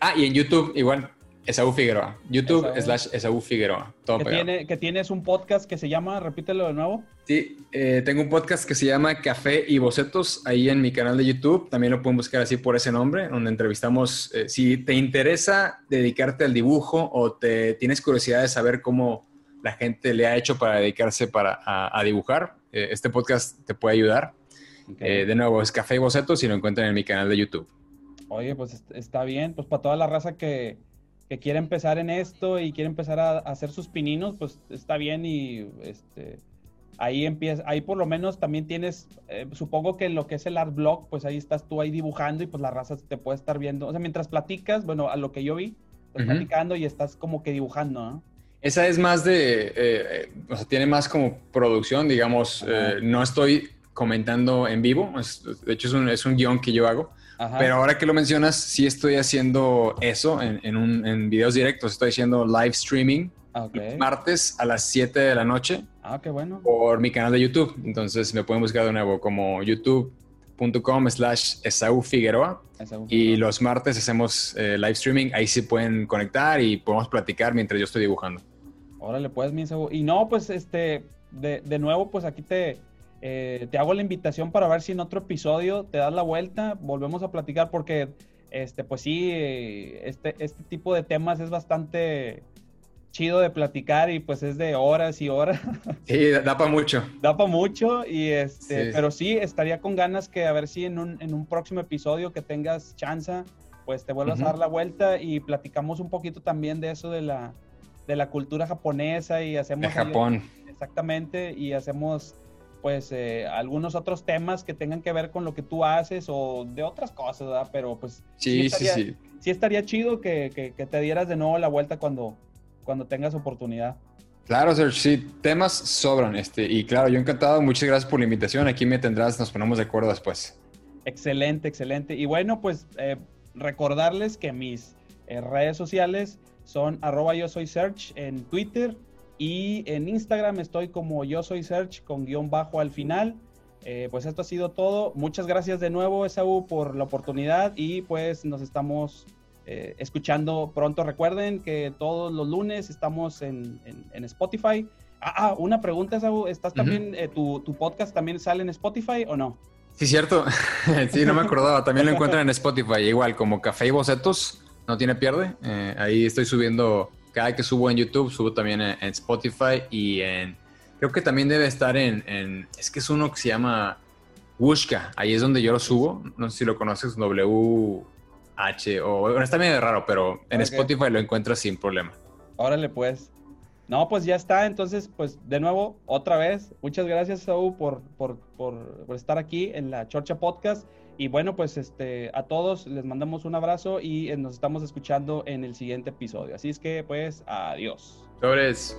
Speaker 4: Ah, y en YouTube igual, Esaú Figueroa. YouTube
Speaker 3: Esaú.
Speaker 4: slash Esaú Figueroa. Todo
Speaker 3: Que,
Speaker 4: pegado.
Speaker 3: tiene, que tienes un podcast que se llama, repítelo de nuevo.
Speaker 4: Sí, eh, tengo un podcast que se llama Café y Bocetos ahí en mi canal de YouTube. También lo pueden buscar así por ese nombre, donde entrevistamos. eh, si te interesa dedicarte al dibujo o te tienes curiosidad de saber cómo la gente le ha hecho para dedicarse para, a, a dibujar, eh, este podcast te puede ayudar. De nuevo, es Café y Bocetos y lo encuentran en mi canal de YouTube.
Speaker 3: Oye, pues est- está bien. Pues para toda la raza que, que quiere empezar en esto y quiere empezar a, a hacer sus pininos, pues está bien y este ahí empieza, ahí por lo menos también tienes, eh, supongo que lo que es el art blog, pues ahí estás tú ahí dibujando y pues la raza te puede estar viendo. O sea, mientras platicas, bueno, a lo que yo vi, estás
Speaker 4: Ujú.
Speaker 3: platicando y estás como que dibujando, ¿no?
Speaker 4: Esa es más de, eh, eh, o sea, tiene más como producción, digamos, no estoy comentando en vivo, es- de hecho es un, es un guion que yo hago,
Speaker 3: Ajá.
Speaker 4: pero ahora que lo mencionas, sí estoy haciendo eso en, en, un, en videos directos, estoy haciendo live streaming
Speaker 3: Ah,
Speaker 4: martes a las 7 de la noche
Speaker 3: Ah, qué bueno.
Speaker 4: por mi canal de YouTube, entonces me pueden buscar de nuevo como youtube.com slash Esaú Figueroa y los martes hacemos eh, live streaming, ahí sí pueden conectar y podemos platicar mientras yo estoy dibujando.
Speaker 3: Órale, pues, mi Saúl. Y no, pues, este, de, de nuevo, pues aquí te, eh, te hago la invitación para ver si en otro episodio te das la vuelta, volvemos a platicar, porque, este, pues sí, este, este tipo de temas es bastante chido de platicar y pues es de horas y horas, (laughs)
Speaker 4: Sí, da, para mucho.
Speaker 3: da para mucho y este,
Speaker 4: Sí.
Speaker 3: pero sí, estaría con ganas que a ver si en un, en un próximo episodio que tengas chance, pues te vuelvas
Speaker 4: Ujú.
Speaker 3: a dar la vuelta y platicamos un poquito también de eso de la, de la cultura japonesa y hacemos...
Speaker 4: De
Speaker 3: ahí-
Speaker 4: Japón.
Speaker 3: Exactamente, y hacemos pues eh, algunos otros temas que tengan que ver con lo que tú haces o de otras cosas, ¿verdad? Pero pues
Speaker 4: Sí, sí,
Speaker 3: estaría,
Speaker 4: sí.
Speaker 3: sí estaría chido que, que- que te dieras de nuevo la vuelta cuando, cuando tengas oportunidad.
Speaker 4: Claro, Serge, sí, temas sobran. Este, y claro, yo encantado. Muchas gracias por la invitación. Aquí me tendrás, nos ponemos de acuerdo después.
Speaker 3: Excelente, excelente. Y bueno, pues eh, recordarles que mis eh, redes sociales son arroba yo soy search en Twitter y en Instagram estoy como yo soy search con guion bajo al final. Eh, pues esto ha sido todo. Muchas gracias de nuevo, Esaú, por la oportunidad y pues nos estamos eh, escuchando pronto. Recuerden que todos los lunes estamos en, en- en Spotify. Ah, ah, una pregunta, Esaú. ¿Estás también, eh, tu, tu podcast también sale en Spotify o no?
Speaker 4: Sí, cierto. (laughs) sí, no me acordaba. También lo (laughs) encuentran en Spotify, igual como Café y Bocetos. No tiene pierde. Ahí estoy subiendo, cada que subo en YouTube, subo también en, en Spotify y en... Creo que también debe estar en, en- Es que es uno que se llama Wushka. Ahí es donde yo lo subo. No sé si lo conoces, W-H o... Bueno, está medio raro, pero en. Spotify lo encuentras sin problema.
Speaker 3: Órale, pues. No, pues ya está. Entonces, pues de nuevo, otra vez, muchas gracias, Saúl, por, por, por, por estar aquí en la Chorcha Podcast. Y bueno, pues este, a todos les mandamos un abrazo y eh, nos estamos escuchando en el siguiente episodio. Así es que pues adiós.
Speaker 4: Sobres.